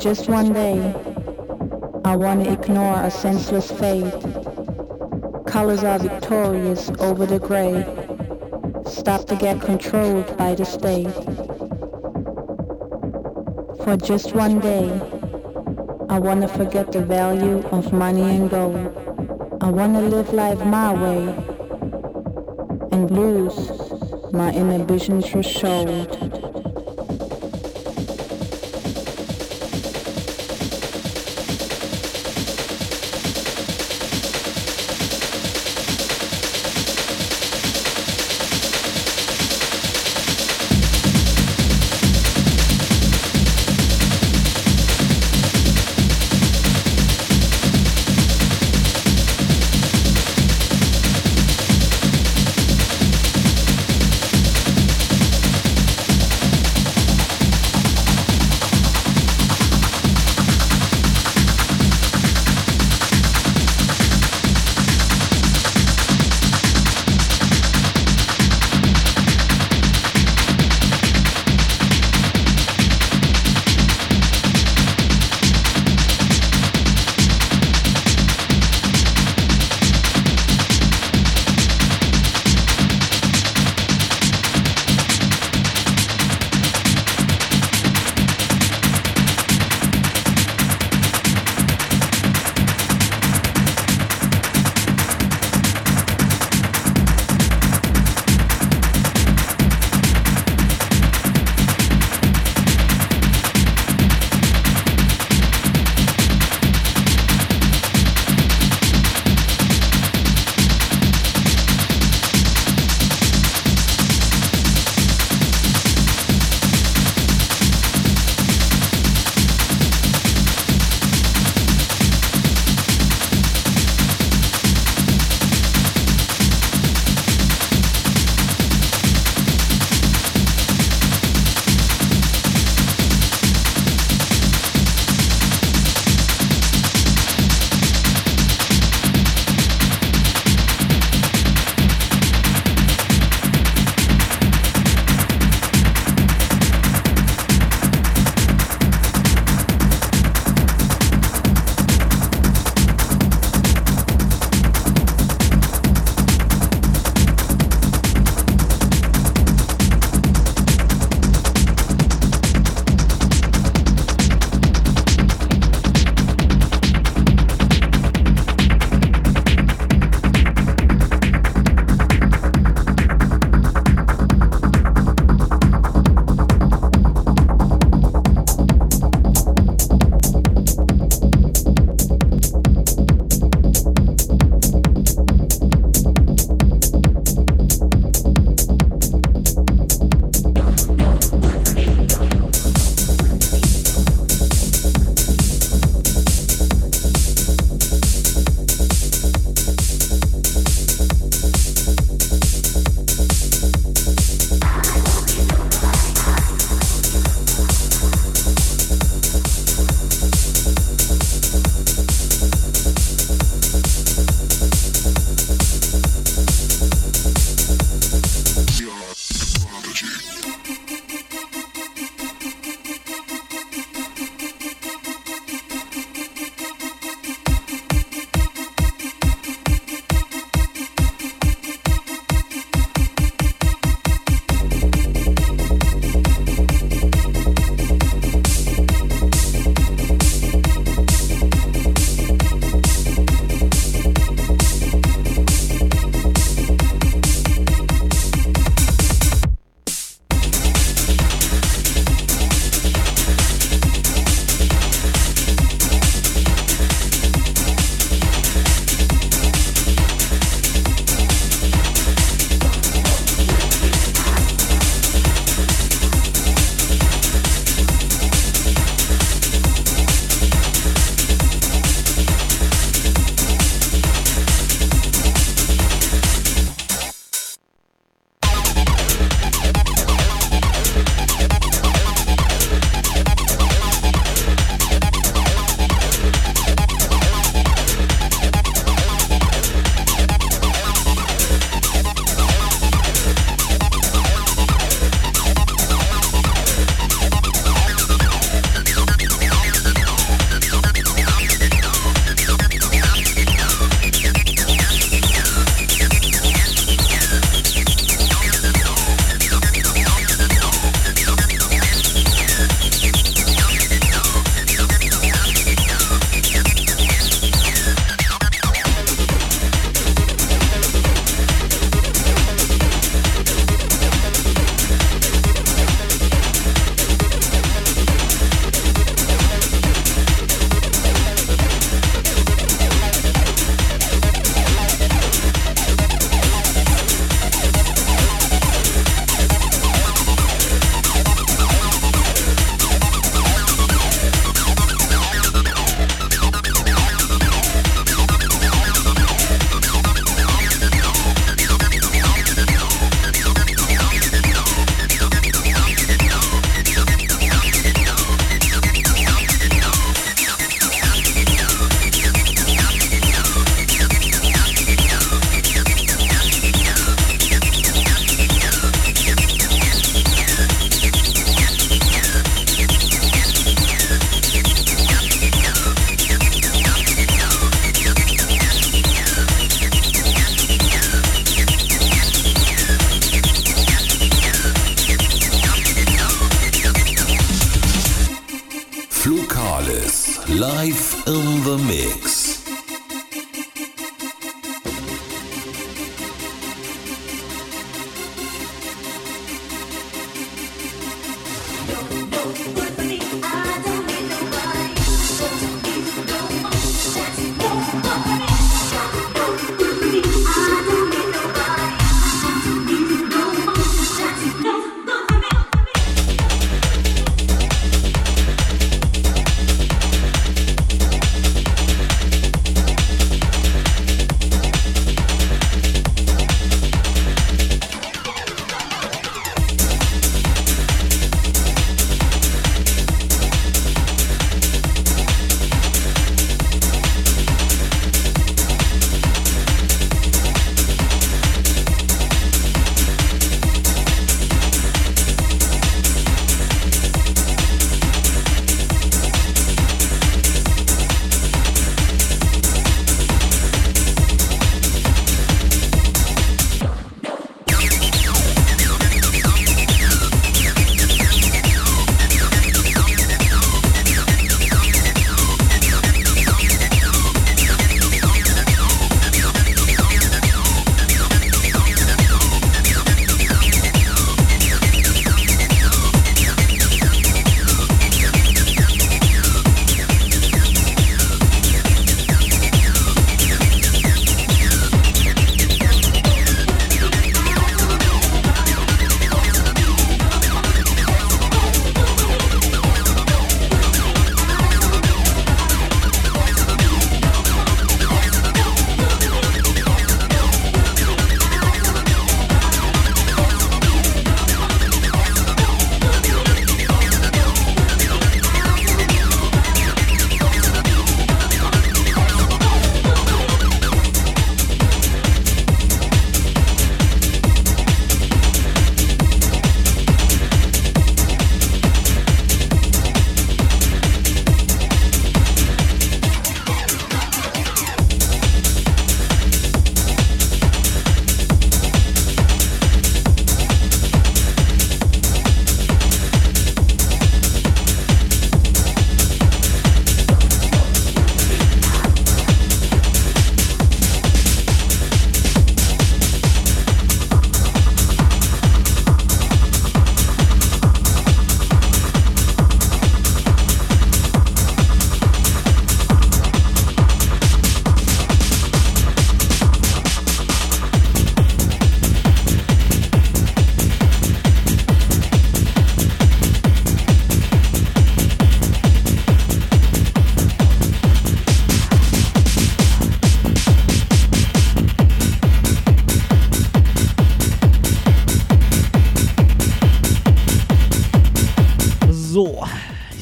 just one day, I want to ignore a senseless fate. Colors are victorious over the gray. Stop to get controlled by the state. For just one day, I want to forget the value of money and gold. I want to live life my way and lose my inhibitions for show.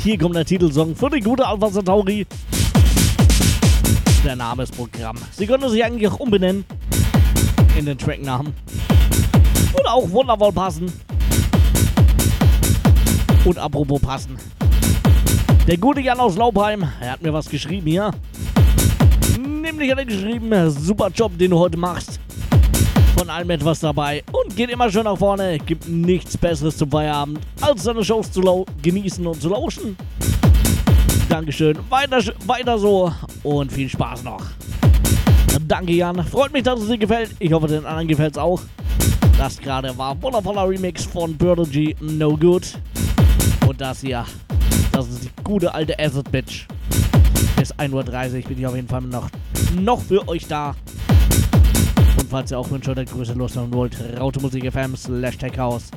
Hier kommt der Titelsong für die gute Alpha Centauri. Der Name ist Programm. Sie können sich eigentlich auch umbenennen in den Tracknamen. Und auch wundervoll passen. Und apropos passen. Der gute Jan aus Laubheim, er hat mir was geschrieben hier. Nämlich hat er geschrieben, super Job, den du heute machst. Von allem etwas dabei und geht immer schön nach vorne. Gibt nichts Besseres zum Feierabend, als seine Shows zu genießen und zu lauschen. Dankeschön, weiter, weiter so und viel Spaß noch. Danke Jan, freut mich, dass es dir gefällt. Ich hoffe, den anderen gefällt es auch. Das gerade war wundervoller Remix von Birdology No Good. Und das hier, das ist die gute alte Acid Bitch. Bis 1.30 Uhr bin ich auf jeden Fall noch, noch für euch da. Und falls ihr auch Wünsche oder Grüße loswerden wollt, Rautemusik FM slash Techhouse.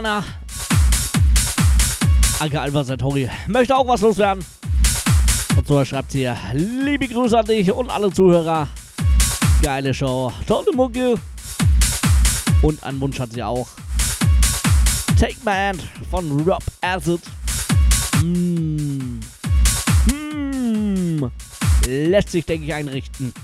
Jana. Anke Alba Satori möchte auch was loswerden. Und so schreibt sie, liebe Grüße an dich und alle Zuhörer. Geile Show, tolle Mucke. Und einen Wunsch hat sie auch. Take My Hand von Rob Acid. Mm. Mm. Lässt sich, denke ich, einrichten.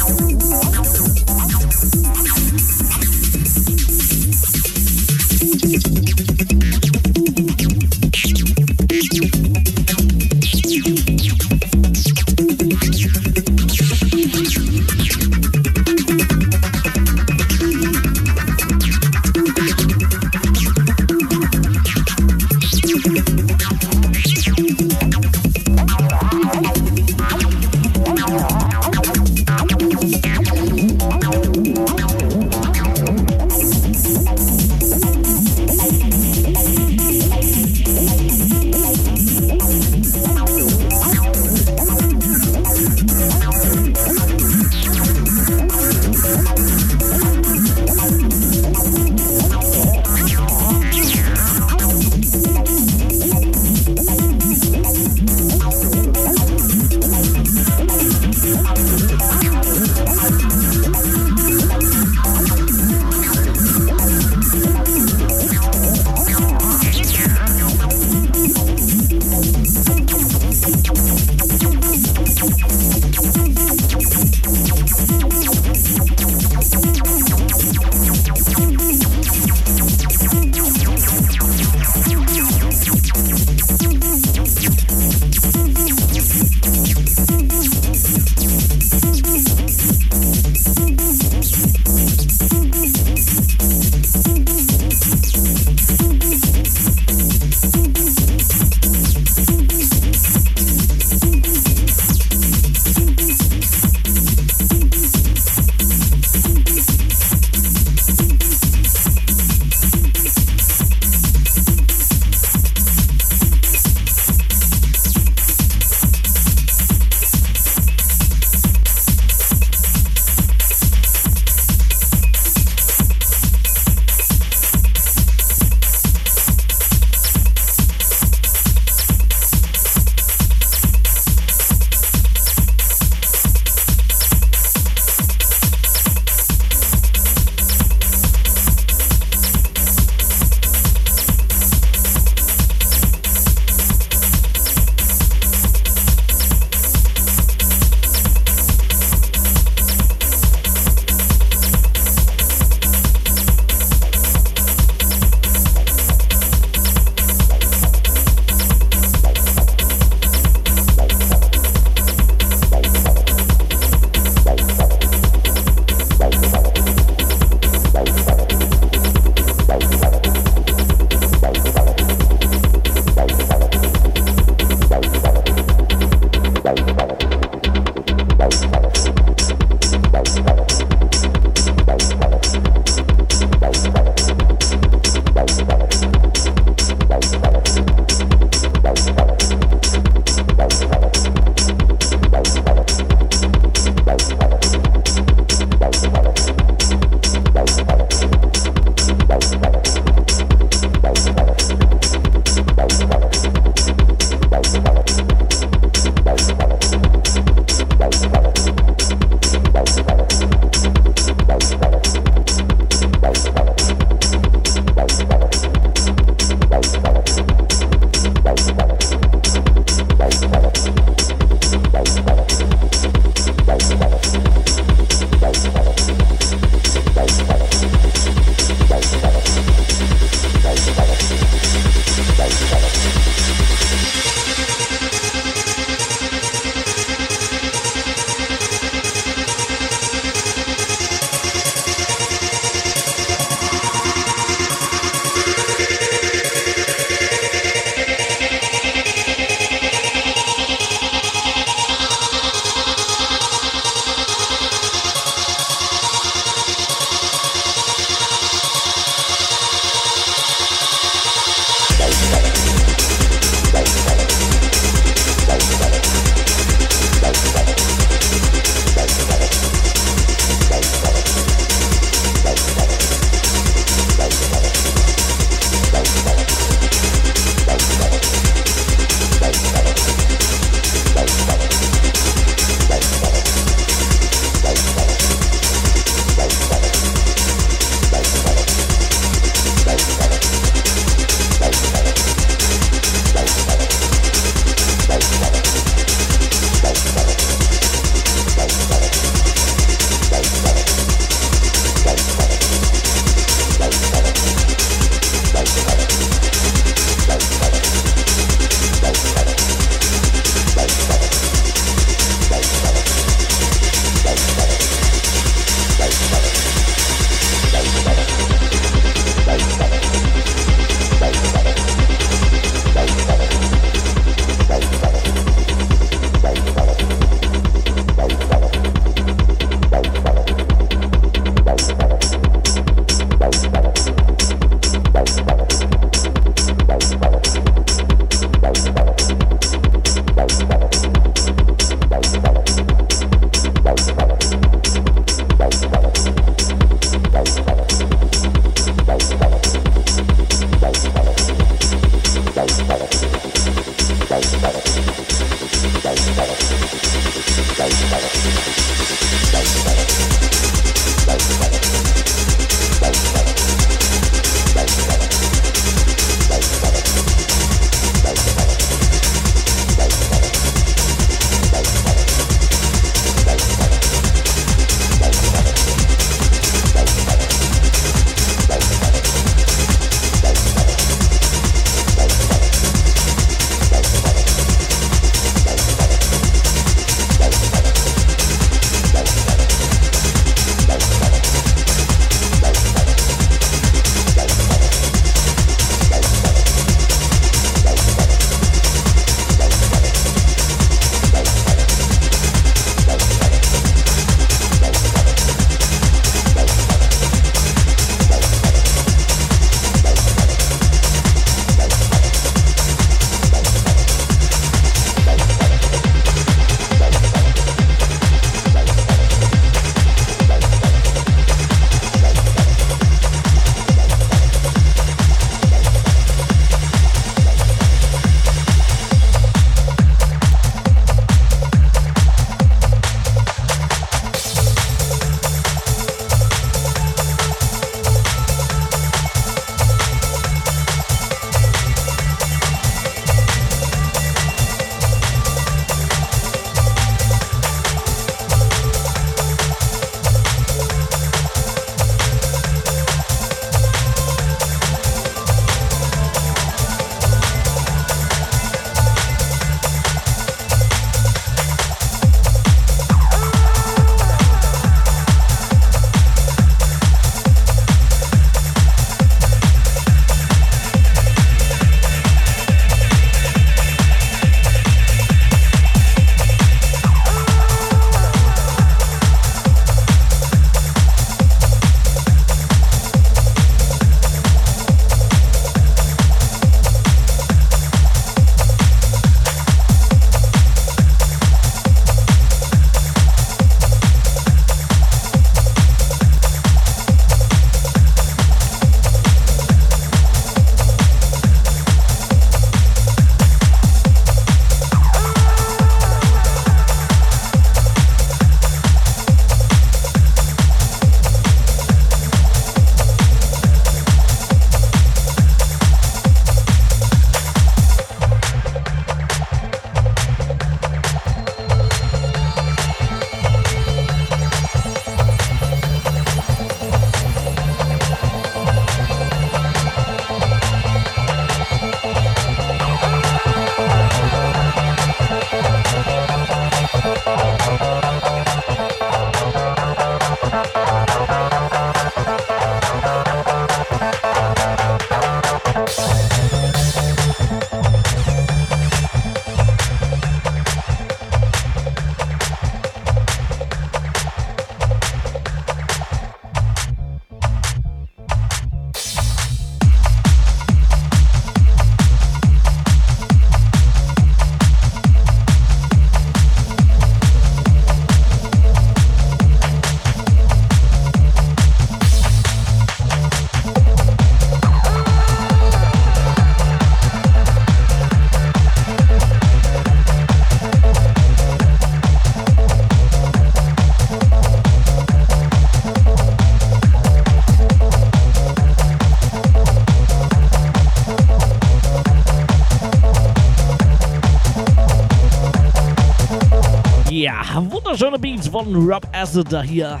Wunderschöne Beats von Rob Acid da hier.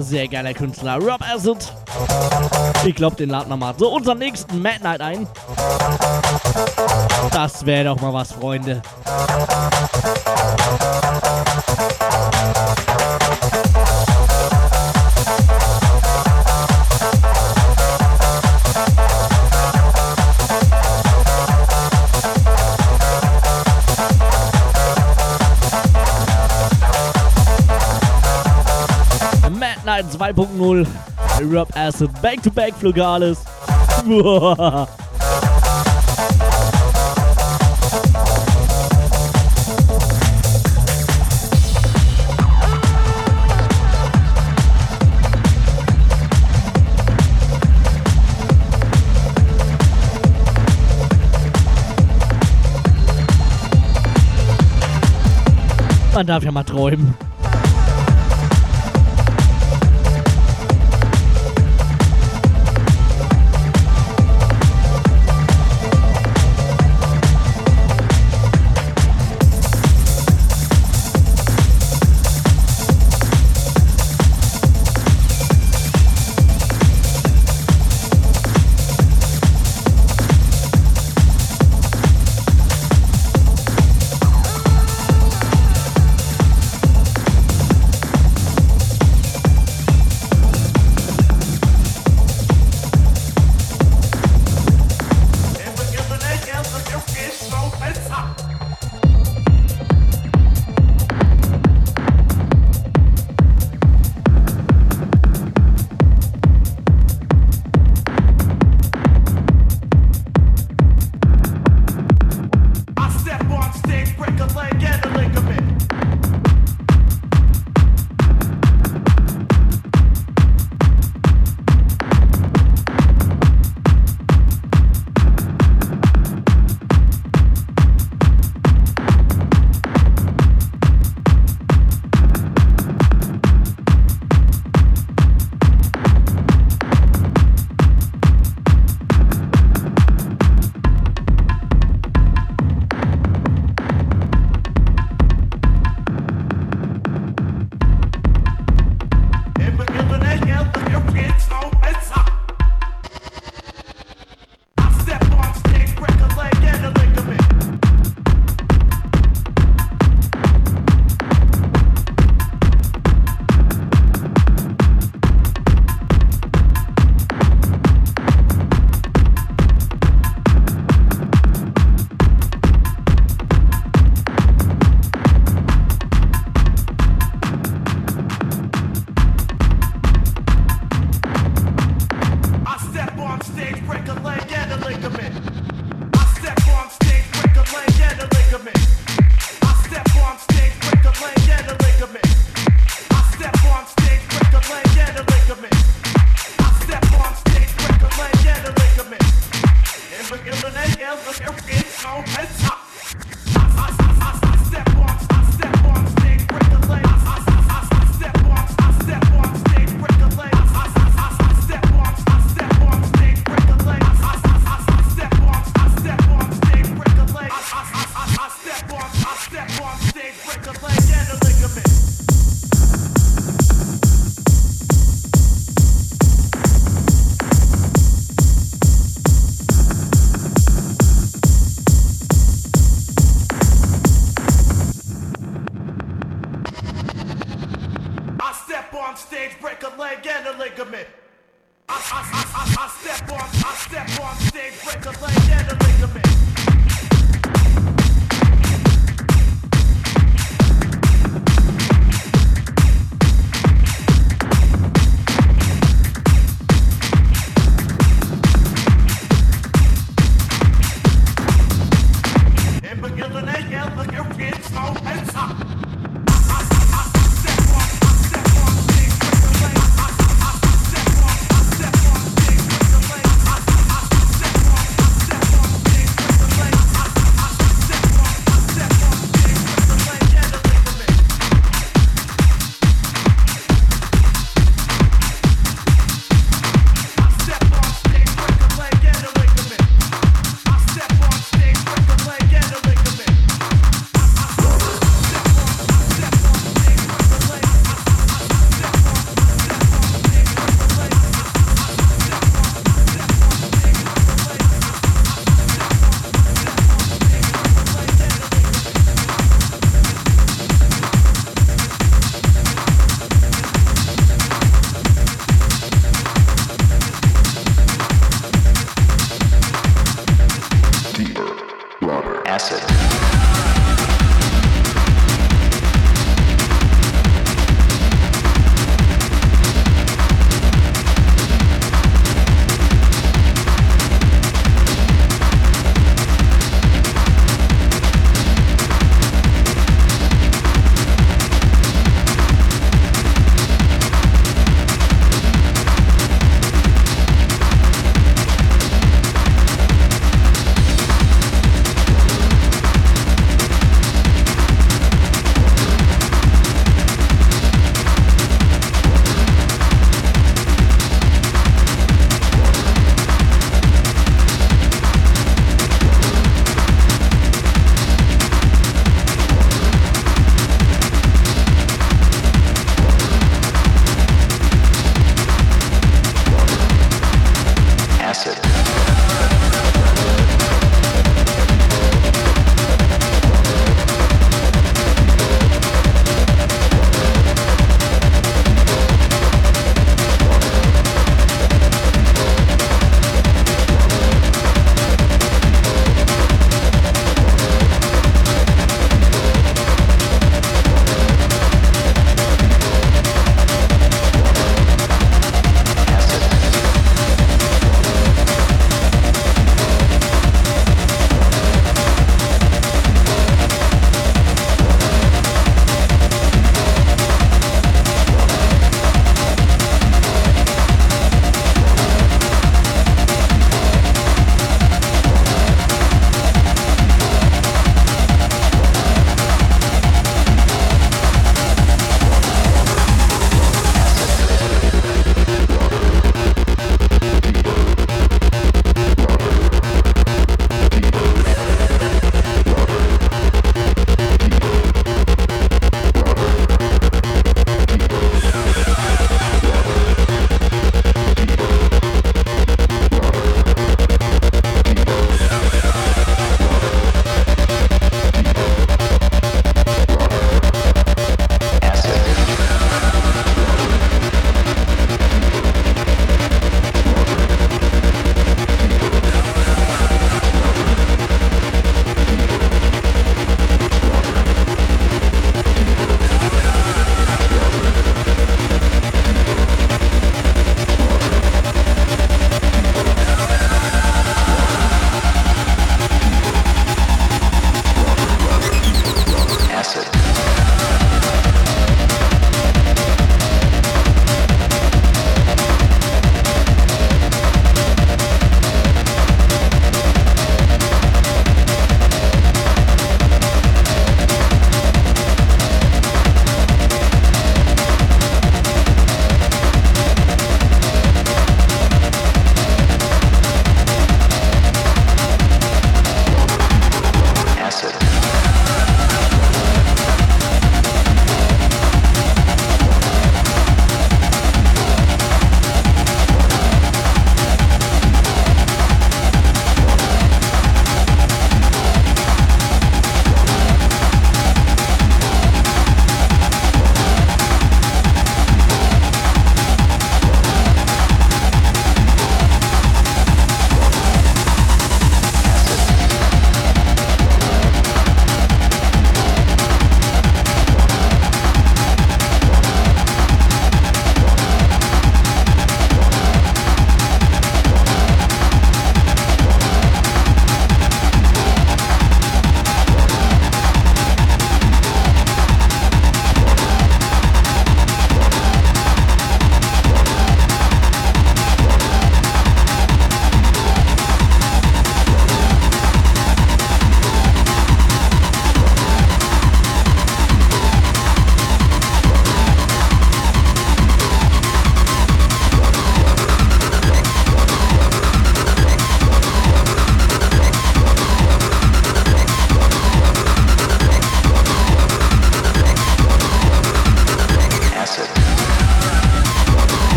Sehr geiler Künstler, Rob Acid. Ich glaube, den laden wir mal so unseren nächsten Mad Night ein. Das wäre doch mal was, Freunde. Rob Acid, Back-to-Back Flugales. Man darf ja mal träumen.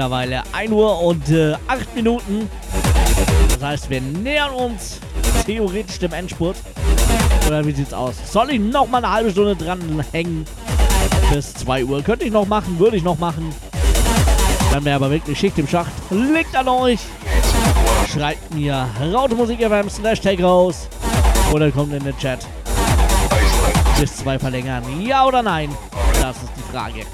Mittlerweile 1 Uhr und äh, 8 Minuten. Das heißt, wir nähern uns theoretisch dem Endspurt. Oder wie sieht's aus? Soll ich noch mal eine halbe Stunde dran hängen? Bis 2 Uhr. Könnte ich noch machen, würde ich noch machen. Dann wäre aber wirklich Schicht im Schacht. Liegt an euch. Schreibt mir rautemusik.fm slash take raus. Oder kommt in den Chat. Bis 2 verlängern. Ja oder nein? Das ist die Frage.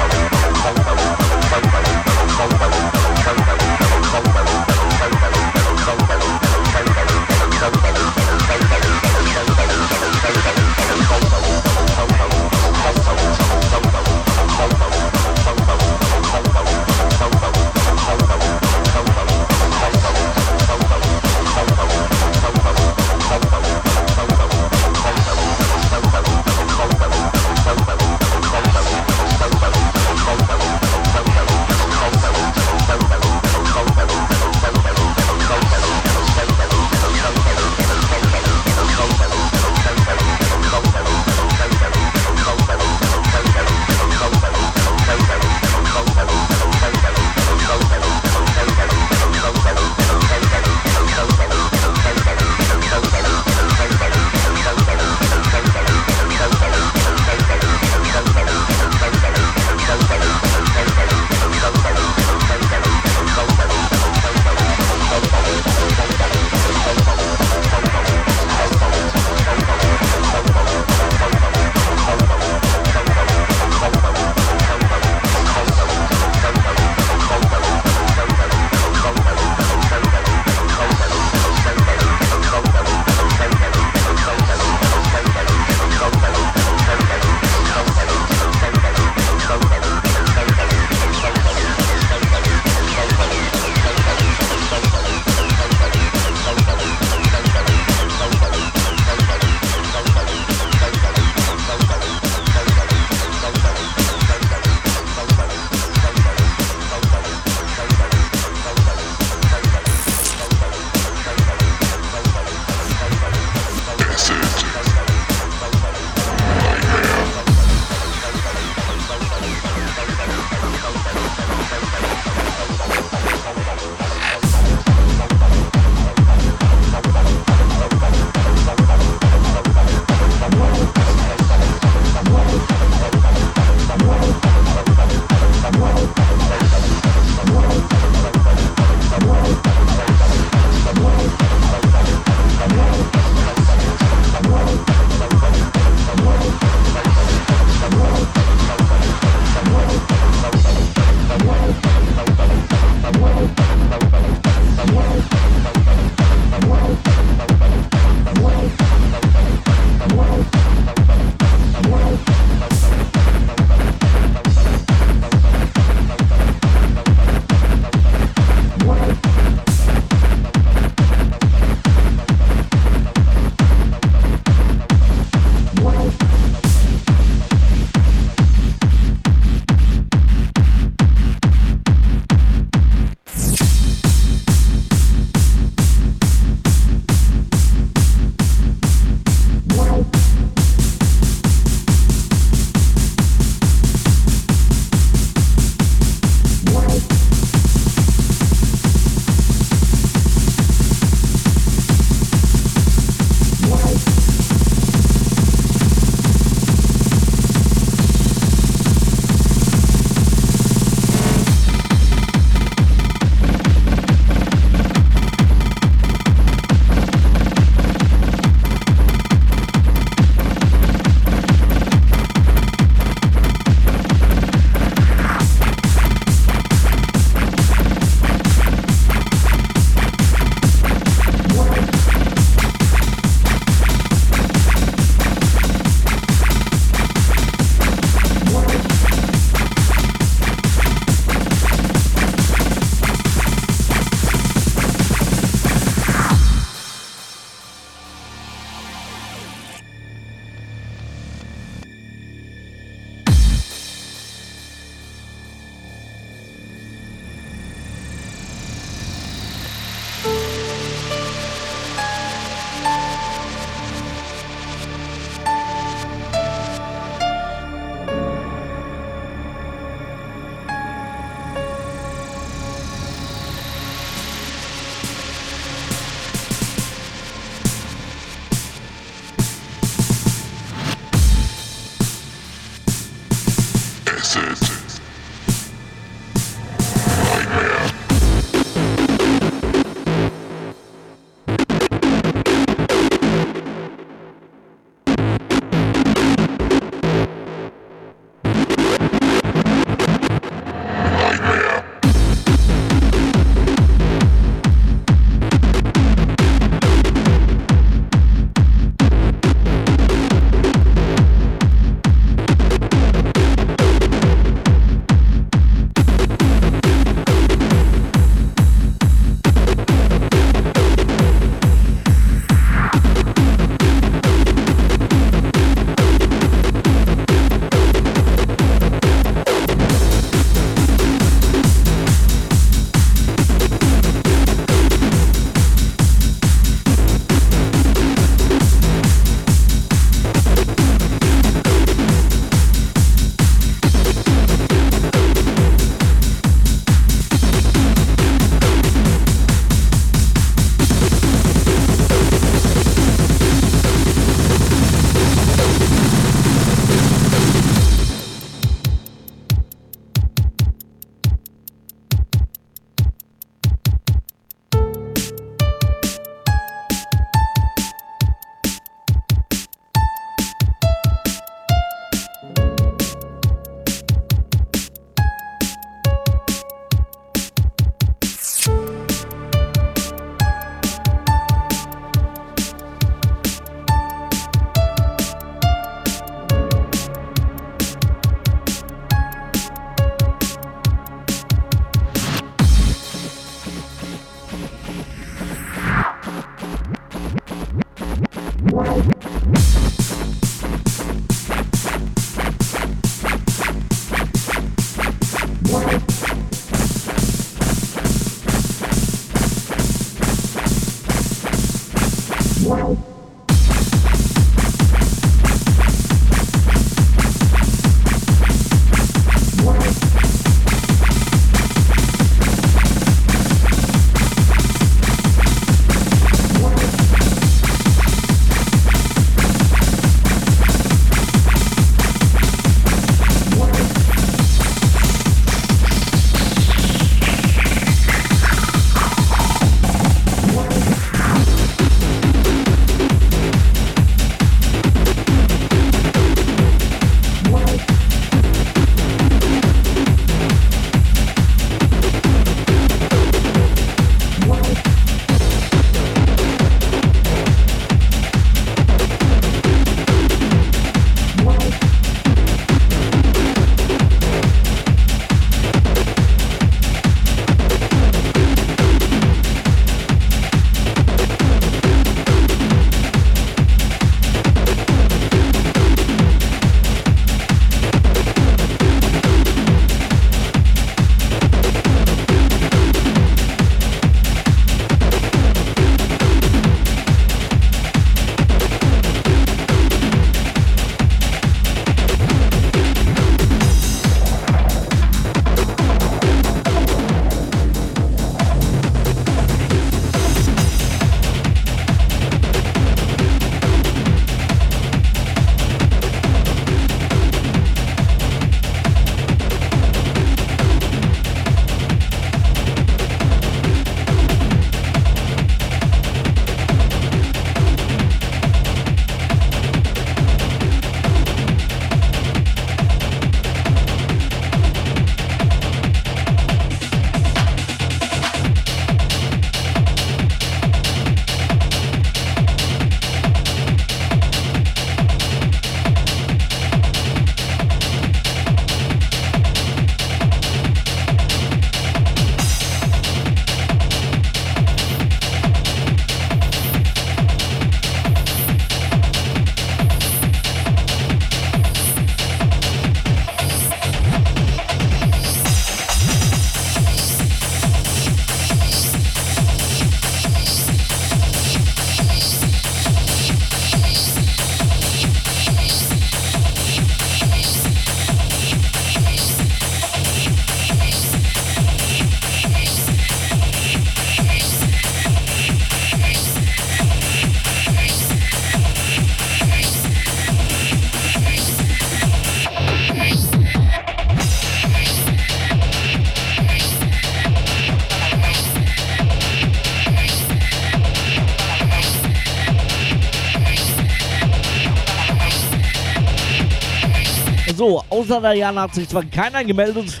Außer der Jan hat sich zwar keiner gemeldet.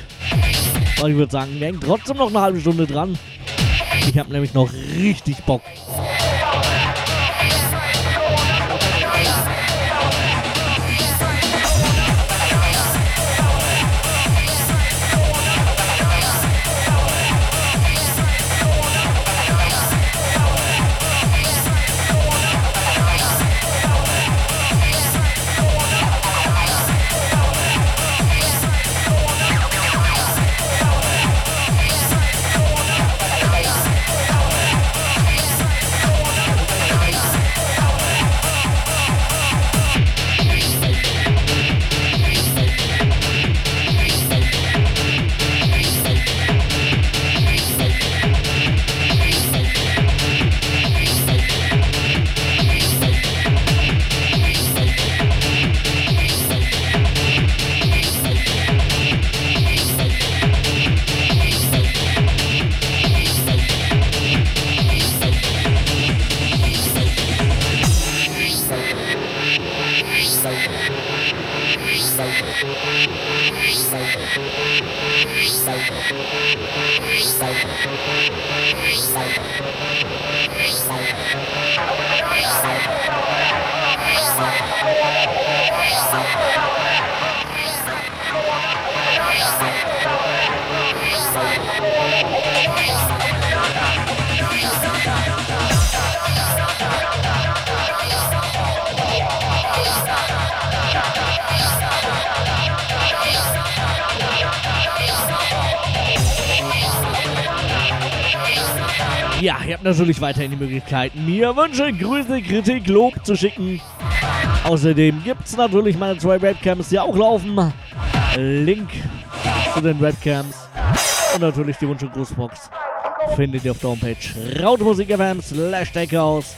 Aber ich würde sagen, wir hängen trotzdem noch eine halbe Stunde dran. Ich habe nämlich noch richtig Bock. Ihr habt natürlich weiterhin die Möglichkeit, mir Wünsche, Grüße, Kritik, Lob zu schicken. Außerdem gibt es natürlich meine zwei Webcams, die auch laufen. Link zu den Webcams und natürlich die Wunsch- und Grußbox findet ihr auf der Homepage rautmusik.fm slash Deckhaus.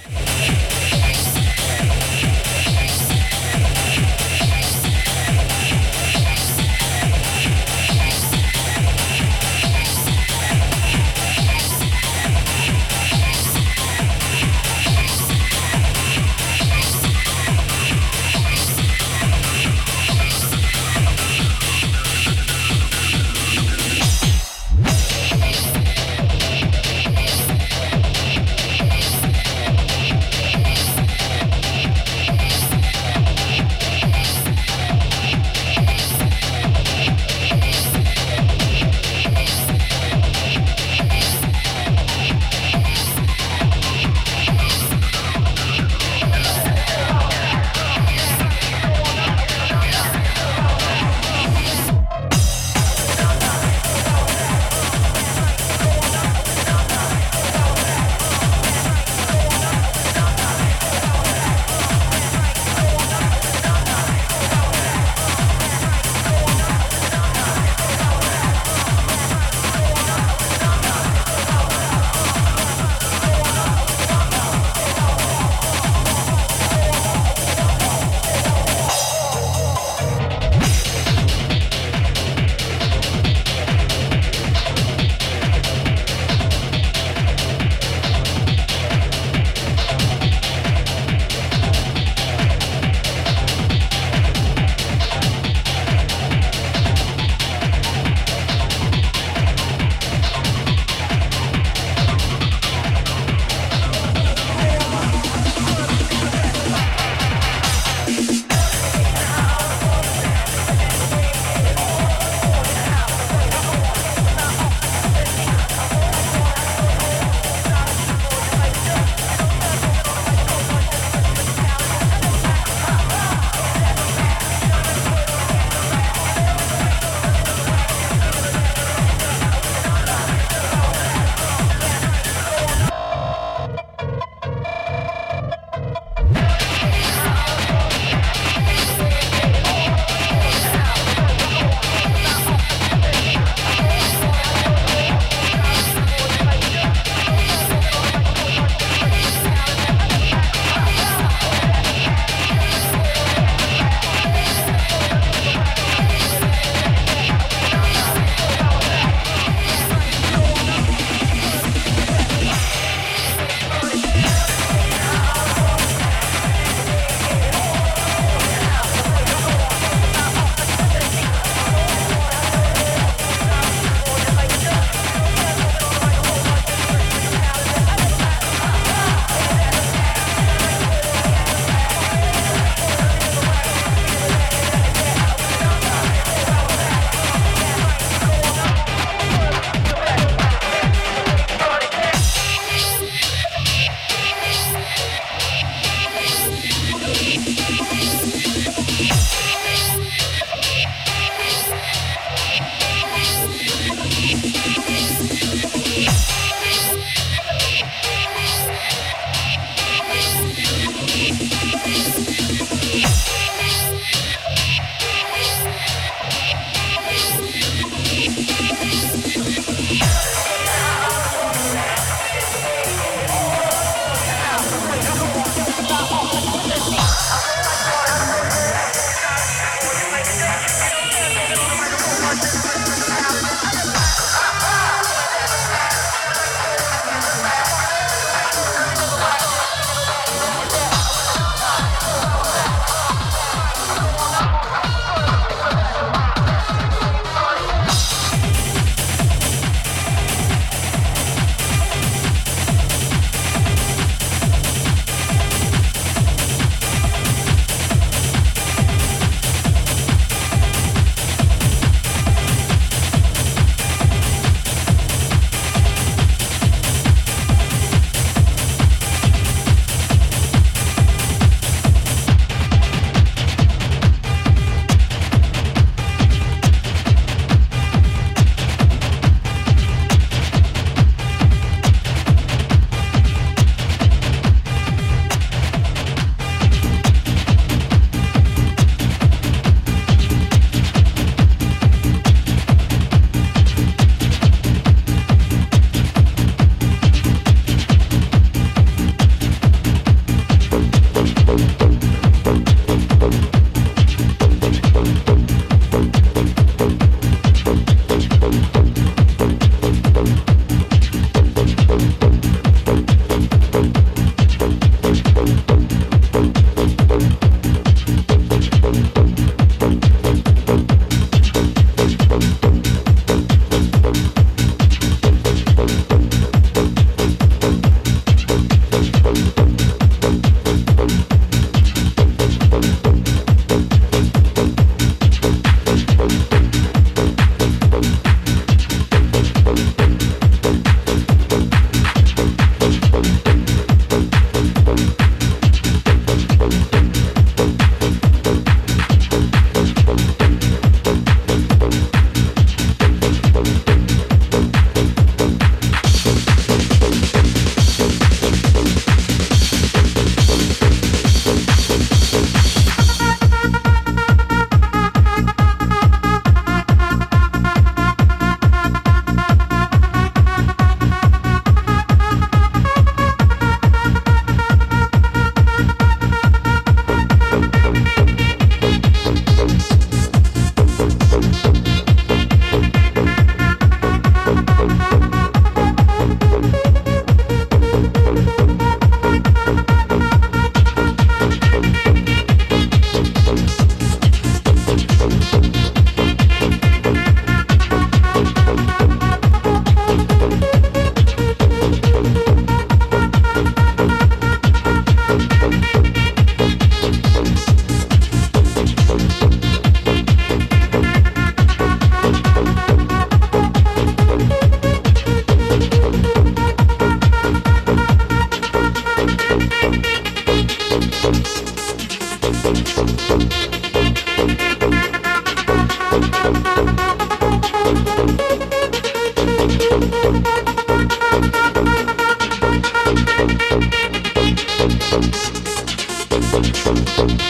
Thank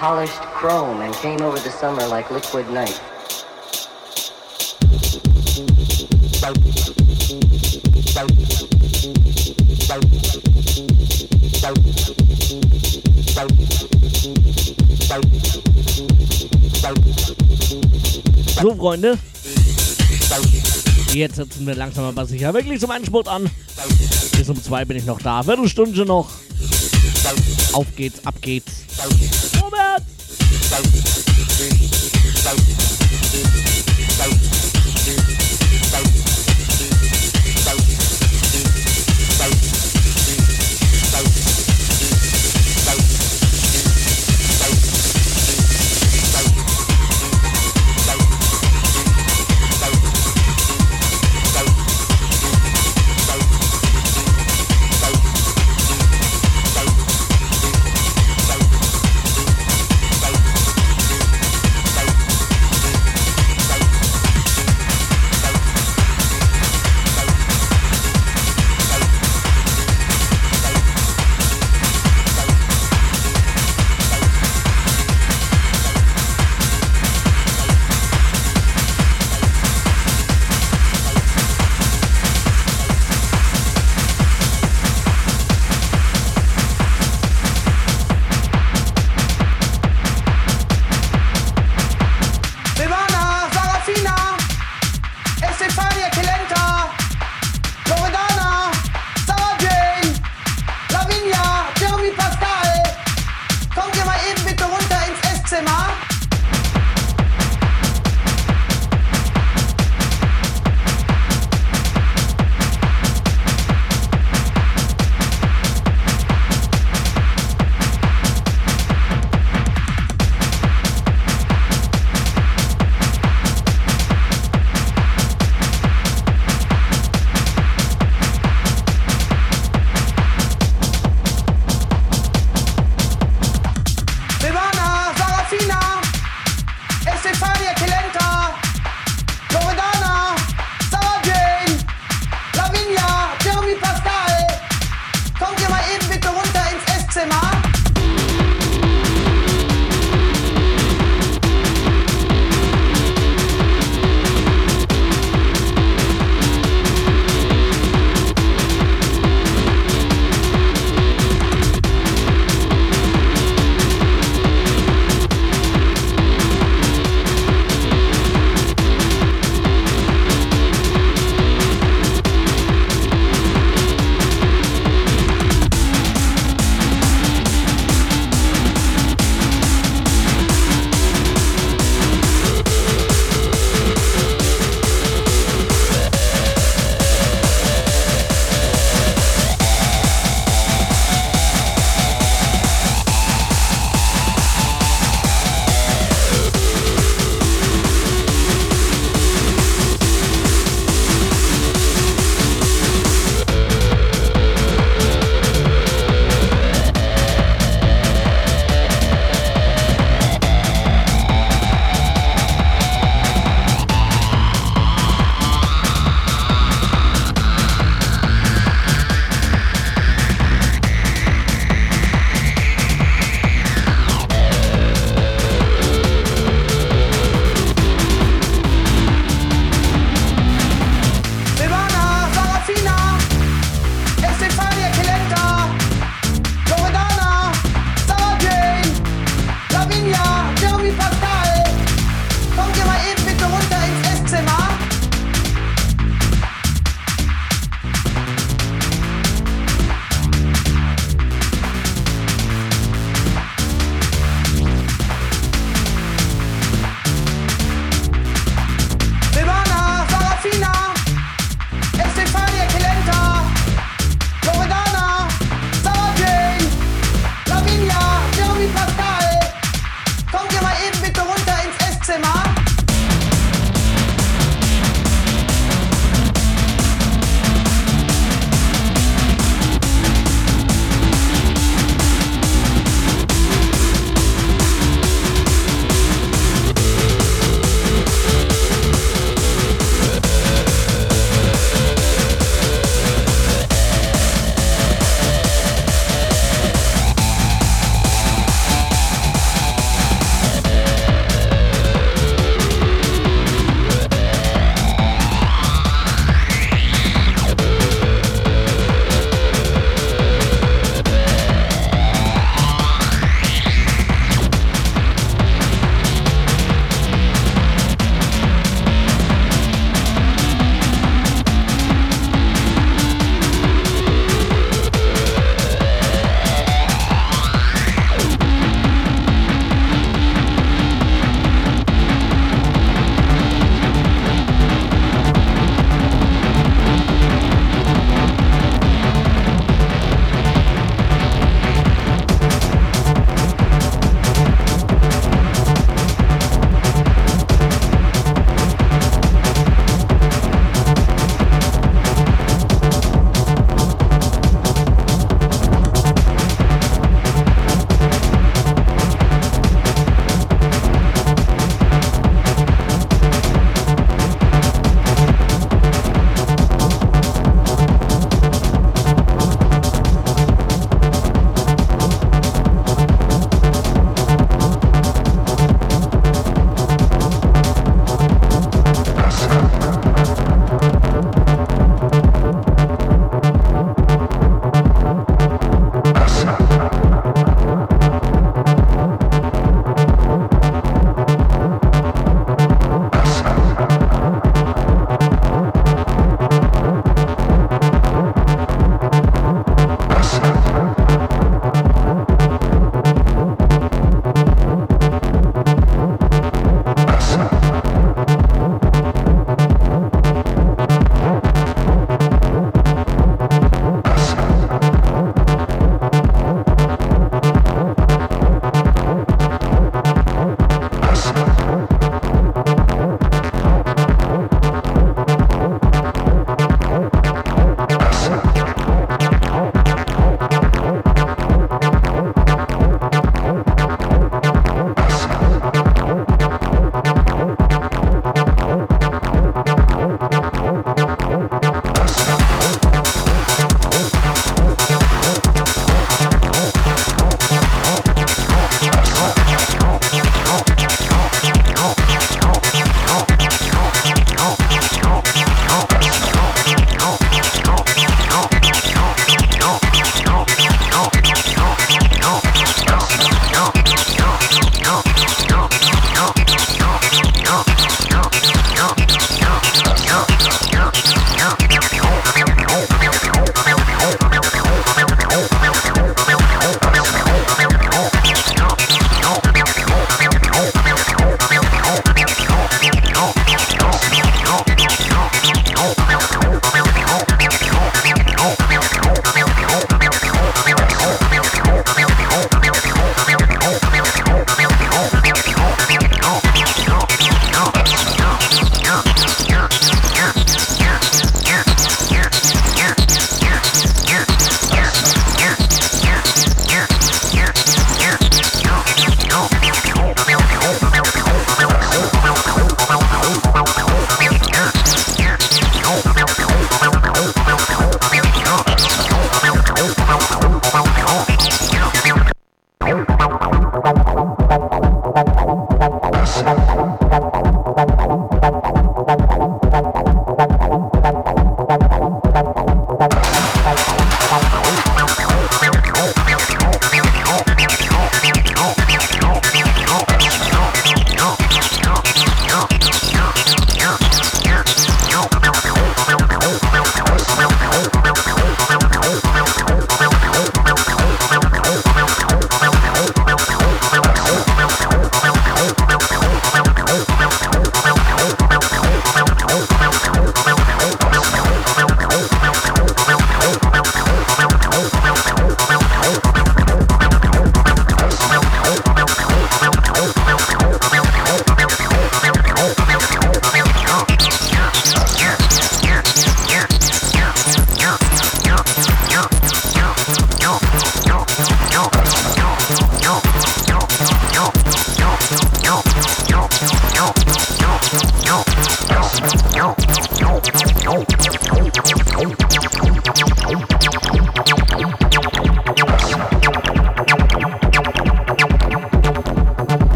Polished chrome and came over the summer like liquid night. So, Freunde. Jetzt setzen wir langsam aber sicher wirklich zum Endspurt an. Bis um zwei bin ich noch da. Viertelstunde noch. Auf geht's, ab geht's.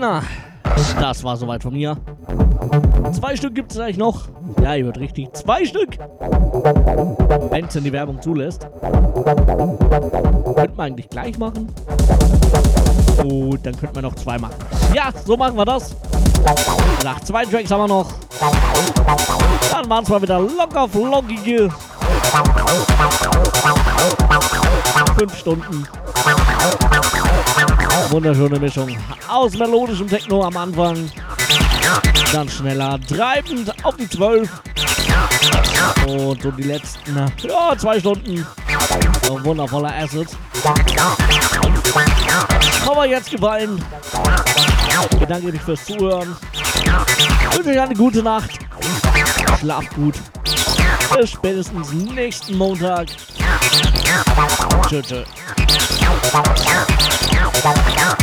Gina. Das war soweit von mir. Zwei Stück gibt es eigentlich noch. Ja, ihr hört richtig. Zwei Stück. Wenn es denn die Werbung zulässt. Könnten wir eigentlich gleich machen. Und dann könnten wir noch zwei machen. Ja, so machen wir das. Nach zwei Tracks haben wir noch. Dann waren es mal wieder locker flockige fünf Stunden. Wunderschöne Mischung aus melodischem Techno am Anfang. Dann schneller treibend auf die 12. Und so die letzten ja, zwei Stunden. Wundervoller Acid. Aber jetzt gefallen. Ich bedanke mich fürs Zuhören. Ich wünsche euch eine gute Nacht. Schlaft gut. Bis spätestens nächsten Montag. Tschüss. Tschüss. Hard